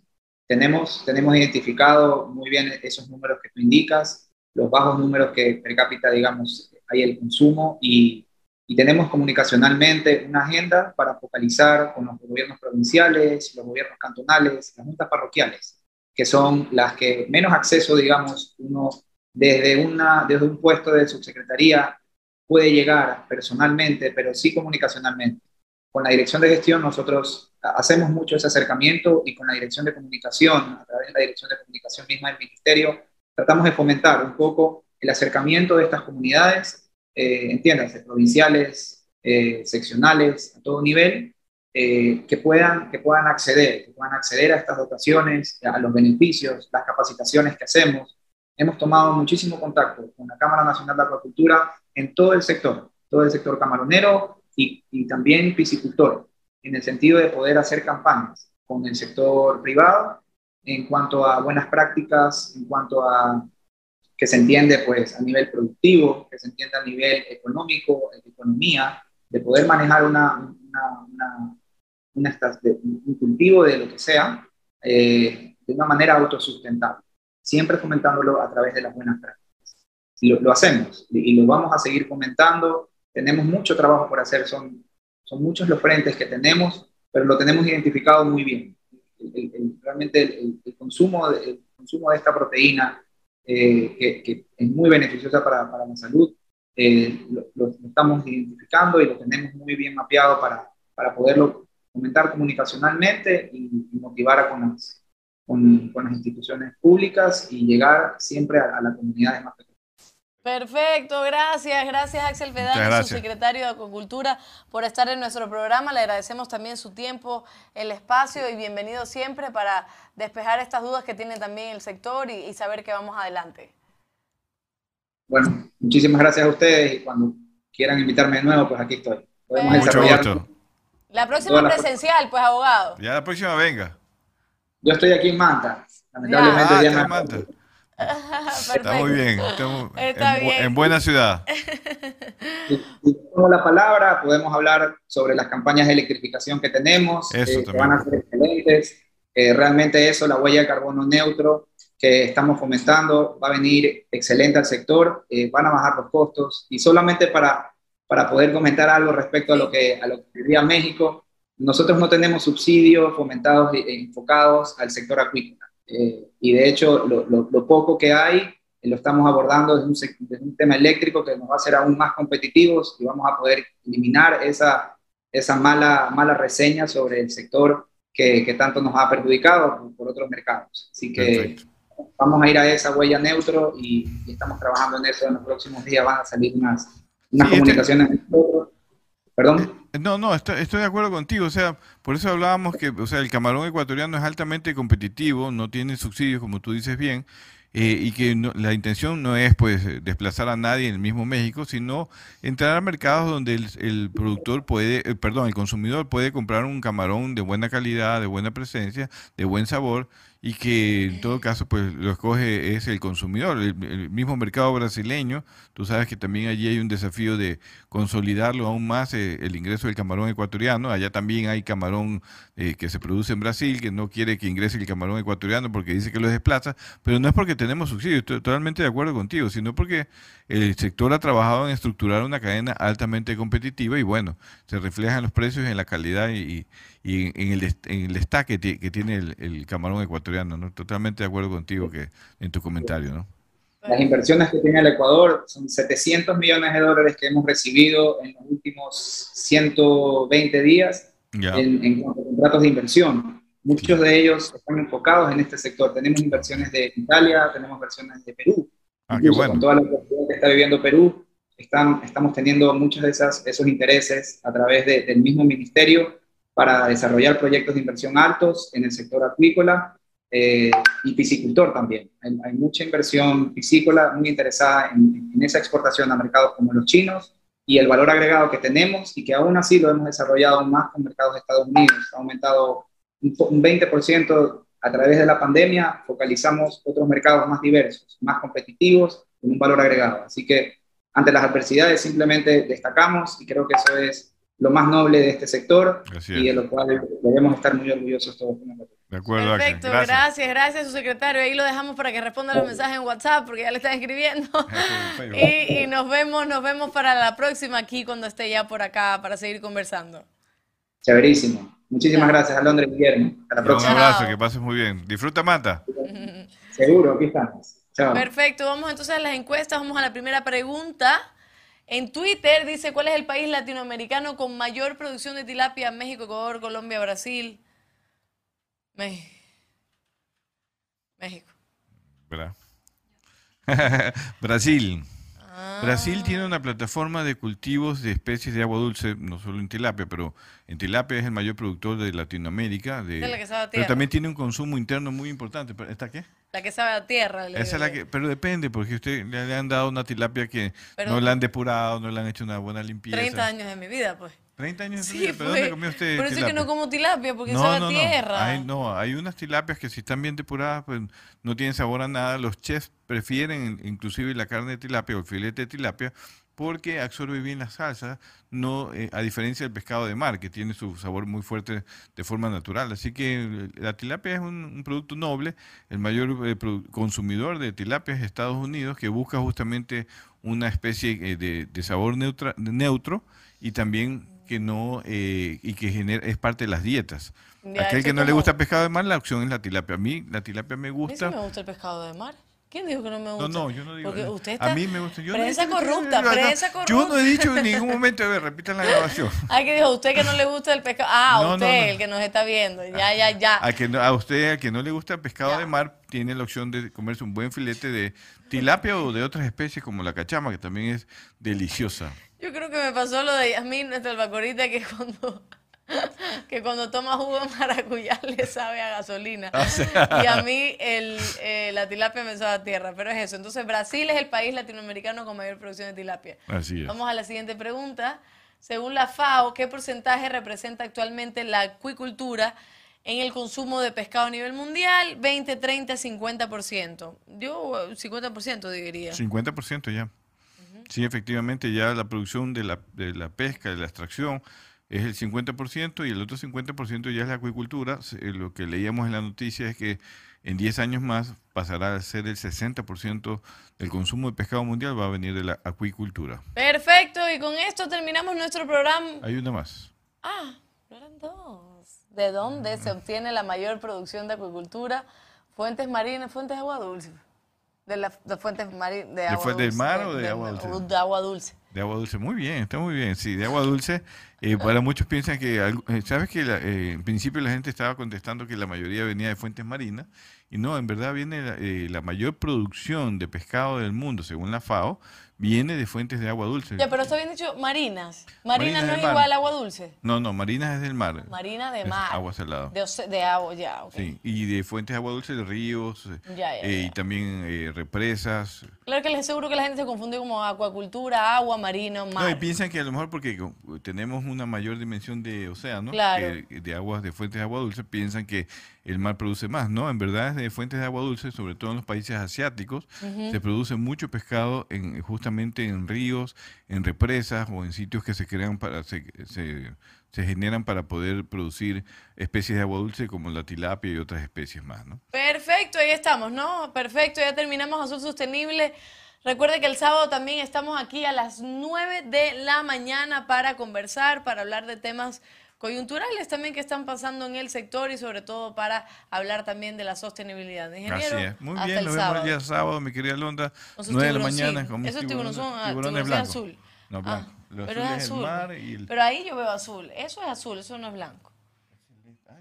Tenemos, tenemos identificado muy bien esos números que tú indicas, los bajos números que per cápita, digamos, hay el consumo y, y tenemos comunicacionalmente una agenda para focalizar con los gobiernos provinciales, los gobiernos cantonales, las juntas parroquiales, que son las que menos acceso, digamos, uno desde, una, desde un puesto de subsecretaría puede llegar personalmente, pero sí comunicacionalmente. Con la dirección de gestión nosotros hacemos mucho ese acercamiento y con la dirección de comunicación, a través de la dirección de comunicación misma del ministerio, tratamos de fomentar un poco el acercamiento de estas comunidades, eh, entiéndase, provinciales, eh, seccionales, a todo nivel, eh, que, puedan, que puedan acceder, que puedan acceder a estas dotaciones, a los beneficios, las capacitaciones que hacemos. Hemos tomado muchísimo contacto con la Cámara Nacional de Agricultura en todo el sector, todo el sector camaronero y, y también piscicultor, en el sentido de poder hacer campañas con el sector privado en cuanto a buenas prácticas, en cuanto a que se entiende pues a nivel productivo, que se entiende a nivel económico, economía, de poder manejar una, una, una, un cultivo de lo que sea eh, de una manera autosustentable, siempre fomentándolo a través de las buenas prácticas lo, lo hacemos y, lo vamos a seguir comentando. Tenemos mucho trabajo por hacer, son, son muchos los frentes que tenemos, pero lo tenemos identificado muy bien. realmente el, consumo, el consumo de esta proteína, eh, que, que, es muy beneficiosa para, para la salud, eh, lo, estamos identificando y lo tenemos muy bien mapeado para, para poderlo comentar comunicacionalmente y, motivar con las, con, con, las instituciones públicas y llegar siempre a, a la comunidad más pequeñas. Perfecto, gracias, gracias Axel Fedán, su secretario de Acuicultura, por estar en nuestro programa. Le agradecemos también su tiempo, el espacio y bienvenido siempre para despejar estas dudas que tiene también el sector y, saber que vamos adelante. Bueno, muchísimas gracias a ustedes y cuando quieran invitarme de nuevo, pues aquí estoy. Podemos Mucho gusto. La próxima presencial, pues abogado. Ya la próxima venga. Yo estoy aquí en Manta. Lamentablemente ya, ah, en Manta. Está muy bien, estamos en, buena ciudad. Si tenemos la palabra, podemos hablar sobre las campañas de electrificación que tenemos, eh, que van a ser excelentes. Eh, realmente eso, la huella de carbono neutro que estamos fomentando, va a venir excelente al sector, eh, van a bajar los costos. Y solamente para, para poder comentar algo respecto a lo que, a lo que diría México, nosotros no tenemos subsidios fomentados e enfocados al sector acuícola. Eh, y de hecho, lo, lo, poco que hay lo estamos abordando desde un, un, tema eléctrico que nos va a hacer aún más competitivos y vamos a poder eliminar esa, esa mala, mala reseña sobre el sector que, que tanto nos ha perjudicado por, otros mercados. Así que vamos a ir a esa huella neutro y, estamos trabajando en eso. En los próximos días van a salir unas, unas este comunicaciones. Perdón. Eh, no, no, estoy, estoy, de acuerdo contigo. O sea, por eso hablábamos que, o sea, el camarón ecuatoriano es altamente competitivo, no tiene subsidios, como tú dices bien, eh, y que la intención no es pues desplazar a nadie en el mismo México, sino entrar a mercados donde el, productor puede, eh, perdón, el consumidor puede comprar un camarón de buena calidad, de buena presencia, de buen sabor y que en todo caso pues lo escoge es el consumidor, el, mismo mercado brasileño, tú sabes que también allí hay un desafío de consolidarlo aún más eh, el ingreso del camarón ecuatoriano, allá también hay camarón eh, que se produce en Brasil, que no quiere que ingrese el camarón ecuatoriano porque dice que lo desplaza, pero no es porque tenemos subsidios, estoy totalmente de acuerdo contigo, sino porque el sector ha trabajado en estructurar una cadena altamente competitiva y bueno, se refleja en los precios, en la calidad y, y en el, en el destaque que tiene el, camarón ecuatoriano. ¿no? Totalmente de acuerdo contigo que en tu comentario. ¿no? Las inversiones que tiene el Ecuador son 700 millones de dólares que hemos recibido en los últimos 120 días en, en, a contratos de inversión. Muchos de ellos están enfocados en este sector. Tenemos inversiones de Italia, tenemos inversiones de Perú. Ah, qué bueno. Con toda la oportunidad que está viviendo Perú, están, estamos teniendo muchos de esas, esos intereses a través del mismo ministerio para desarrollar proyectos de inversión altos en el sector acuícola eh, y piscicultor también. Hay, mucha inversión piscícola muy interesada en, esa exportación a mercados como los chinos y el valor agregado que tenemos y que aún así lo hemos desarrollado más con mercados de Estados Unidos. Ha aumentado un, un 20% a través de la pandemia, focalizamos otros mercados más diversos, más competitivos, con un valor agregado. Así que ante las adversidades simplemente destacamos y creo que eso es lo más noble de este sector y de lo cual debemos estar muy orgullosos todos. De acuerdo, Perfecto, gracias. gracias, su secretario. Ahí lo dejamos para que responda los mensajes en WhatsApp porque ya le están escribiendo. y, nos vemos, nos vemos para la próxima aquí cuando esté ya por acá para seguir conversando. Chéverísimo. Muchísimas gracias, Alondra y Guillermo. Hasta la próxima. Un abrazo, que pases muy bien. Disfruta, Mata. Seguro, aquí estamos. Chao. Perfecto, vamos entonces a las encuestas. Vamos a la primera pregunta. En Twitter dice, ¿cuál es el país latinoamericano con mayor producción de tilapia? México, Ecuador, Colombia, Brasil. México. México. Brasil. Brasil tiene una plataforma de cultivos de especies de agua dulce, no solo en tilapia, pero en tilapia es el mayor productor de Latinoamérica. De, pero también tiene un consumo interno muy importante. ¿Está qué? La que sabe a tierra. Esa es la que, pero depende, porque usted le, han dado una tilapia que no la han depurado, no le han hecho una buena limpieza. 30 años de mi vida, pues. 30 años de mi vida, ¿pero dónde comió usted Por eso es que no como tilapia, porque sabe a tierra. Hay, no, hay unas tilapias que si están bien depuradas, pues no tienen sabor a nada. Los chefs prefieren inclusive la carne de tilapia o el filete de tilapia porque absorbe bien la salsa, no, eh, a diferencia del pescado de mar, que tiene su sabor muy fuerte de forma natural. Así que eh, la tilapia es un, producto noble, el mayor eh, consumidor de tilapia es Estados Unidos, que busca justamente una especie de, sabor neutro y también que no y que genera, es parte de las dietas. Aquel que no le gusta pescado de mar, la opción es la tilapia. A mí la tilapia me gusta. A mí me gusta el pescado de mar. ¿Quién dijo que no me gusta? No, no, yo no digo. Porque usted está a mí me gusta. Yo prensa no corrupta, prensa corrupta. Yo no he dicho en ningún momento, a ver, repitan la grabación. Ay, que dijo usted que no le gusta el pescado. Ah, usted, el que nos está viendo. Ya, ya, ya. A, que a usted, a que no le gusta el pescado de mar, tiene la opción de comerse un buen filete de tilapia o de otras especies como la cachama, que también es deliciosa. Yo creo que me pasó lo de Yasmín, nuestra albacorita, que cuando que cuando toma jugo de maracuyá le sabe a gasolina. Y a mí el, eh, la tilapia me sabe a tierra, pero es eso. Entonces Brasil es el país latinoamericano con mayor producción de tilapia. Así es. Vamos a la siguiente pregunta. Según la FAO, ¿qué porcentaje representa actualmente la acuicultura en el consumo de pescado a nivel mundial? 20, 30, 50%. Yo 50% diría. 50% ya. Sí, efectivamente, ya la producción de la, de la pesca, de la extracción, es el 50% y el otro 50% ya es la acuicultura. Eh, lo que leíamos en la noticia es que en 10 años más pasará a ser el 60% del consumo de pescado mundial va a venir de la acuicultura. Perfecto, y con esto terminamos nuestro programa. Hay una más. Ah, eran dos. ¿De dónde se obtiene la mayor producción de acuicultura? Fuentes marinas, fuentes de agua dulce. De las fuentes marinas de agua ¿De del mar o de, agua dulce? De agua dulce. De agua dulce, muy bien, está muy bien. Sí, de agua dulce. Eh, para muchos piensan que, eh, ¿sabes que eh, en principio la gente estaba contestando que la mayoría venía de fuentes marinas Y no, en verdad viene la, eh, la mayor producción de pescado del mundo, según la FAO, viene de fuentes de agua dulce. Ya, pero está bien dicho, marinas. Marinas Marinas no es mar. igual a agua dulce. No, no, marinas es del mar. Marina de Es mar. agua salada. De, agua, ya, ok. Sí, y de fuentes de agua dulce de ríos, Ya, ya, eh, ya. y también eh, represas. Claro que les seguro que la gente se confunde como acuacultura, agua, marino, mar. No, y piensan que a lo mejor porque tenemos una mayor dimensión de océano, Claro. que de aguas, de fuentes de agua dulce, piensan que el mar produce más. No, en verdad es de fuentes de agua dulce, sobre todo en los países asiáticos, se produce mucho pescado en, justamente en ríos, en represas o en sitios que se crean para, se, se, se generan para poder producir especies de agua dulce como la tilapia y otras especies más, ¿no? Perfecto, ahí estamos, ¿no? Perfecto, ya terminamos Azul Sostenible. Recuerde que el sábado también estamos aquí a las 9 de la mañana para conversar, para hablar de temas coyunturales también que están pasando en el sector y sobre todo para hablar también de la sostenibilidad. Ingeniero, Así es. Muy hasta bien, nos vemos el día sábado, mi querida Londra, Con sus 9 de la mañana. con mis Esos tiburones ah, tiburones tiburones blancos. azul. No, Ah, blanco. Lo pero azul es azul. el mar y el... Pero ahí yo veo azul. Eso es azul, eso no es blanco.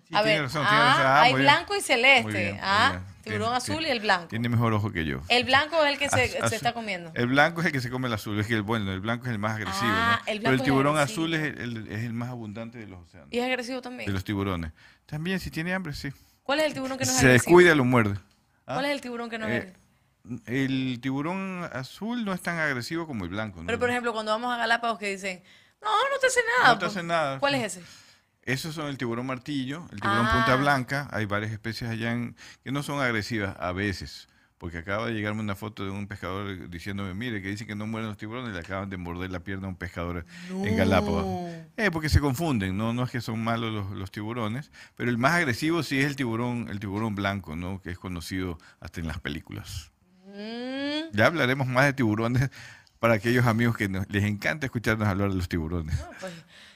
Sí, A ver, razón, ah, razón. Ah, hay blanco y celeste. Bien, ah, tiburón Tiene- azul y el blanco. Tiene mejor ojo que yo. El blanco es el que se, se está comiendo. El blanco es el que se come el azul, es que el bueno, el blanco es el más agresivo, Ah, ¿no? el Pero el tiburón azul es el, es el más abundante de los océanos, Y es agresivo también. de los tiburones. También si tiene hambre, sí. ¿Cuál es el tiburón que no es Se agresivo? descuida, lo muerde. ¿Ah? ¿Cuál es el tiburón que no es Eh, agresivo? El tiburón azul no es tan agresivo como el blanco, ¿no? Pero, por ejemplo, cuando vamos a Galápagos que dicen, no, no te hace nada. No te pues. hace nada. ¿Cuál es ese? Esos son el tiburón martillo, el tiburón Ah. punta blanca. Hay varias especies allá en- que no son agresivas a veces. Porque acaba de llegarme una foto de un pescador diciéndome, mire, que dice que no mueren los tiburones, le acaban de morder la pierna a un pescador en Galápagos. Eh, porque se confunden, ¿no? No es que son malos los, los tiburones, pero el más agresivo sí es el tiburón, el tiburón blanco, ¿no? Que es conocido hasta en las películas. Mm, Ya hablaremos más de tiburones para aquellos amigos que nos- les encanta escucharnos hablar de los tiburones. pues,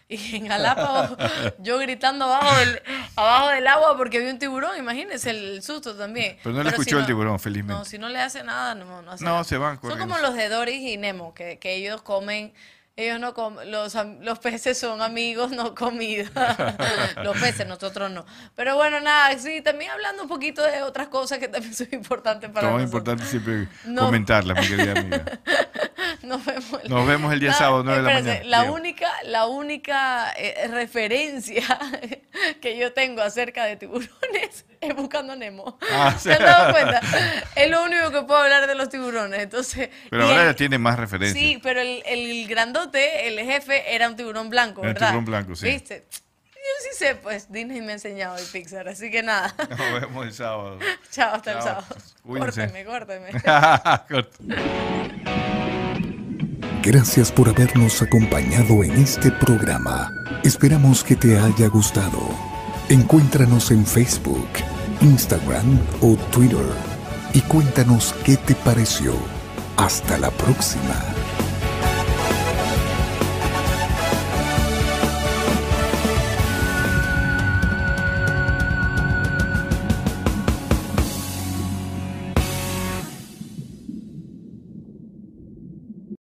y en Galápagos, yo gritando abajo del, abajo del agua porque vi un tiburón, imagínense el susto también. Pero no le si escuchó el tiburón, felizmente. No, si no le hace nada, no, no hace No, nada. se van Son como los de Doris y Nemo, que, que ellos comen, ellos no comen, los, los peces son amigos, no comida. los peces, nosotros no. Pero bueno, nada, sí, también hablando un poquito de otras cosas que también son importantes para Todo nosotros. importante siempre No. comentarlas, mi querida amiga. Nos vemos, el- Nos vemos el día sábado, nueve de la mañana. La única, la única eh, referencia que yo tengo acerca de tiburones es buscando Nemo. Ah, ¿Se han dado cuenta? Es lo único que puedo hablar de los tiburones. Entonces, Pero ahora el- ya tiene más referencias. Sí, pero el, el grandote, el jefe, era un tiburón blanco, Era un ¿verdad? tiburón blanco, sí. ¿Viste? Yo sí sé, pues Disney me ha enseñado el Pixar, así que nada. Nos vemos el sábado. Chao, hasta el Chao. sábado. Cuídense. Córteme, córteme. Gracias por habernos acompañado en este programa. Esperamos que te haya gustado. Encuéntranos en Facebook, Instagram o Twitter y cuéntanos qué te pareció. Hasta la próxima.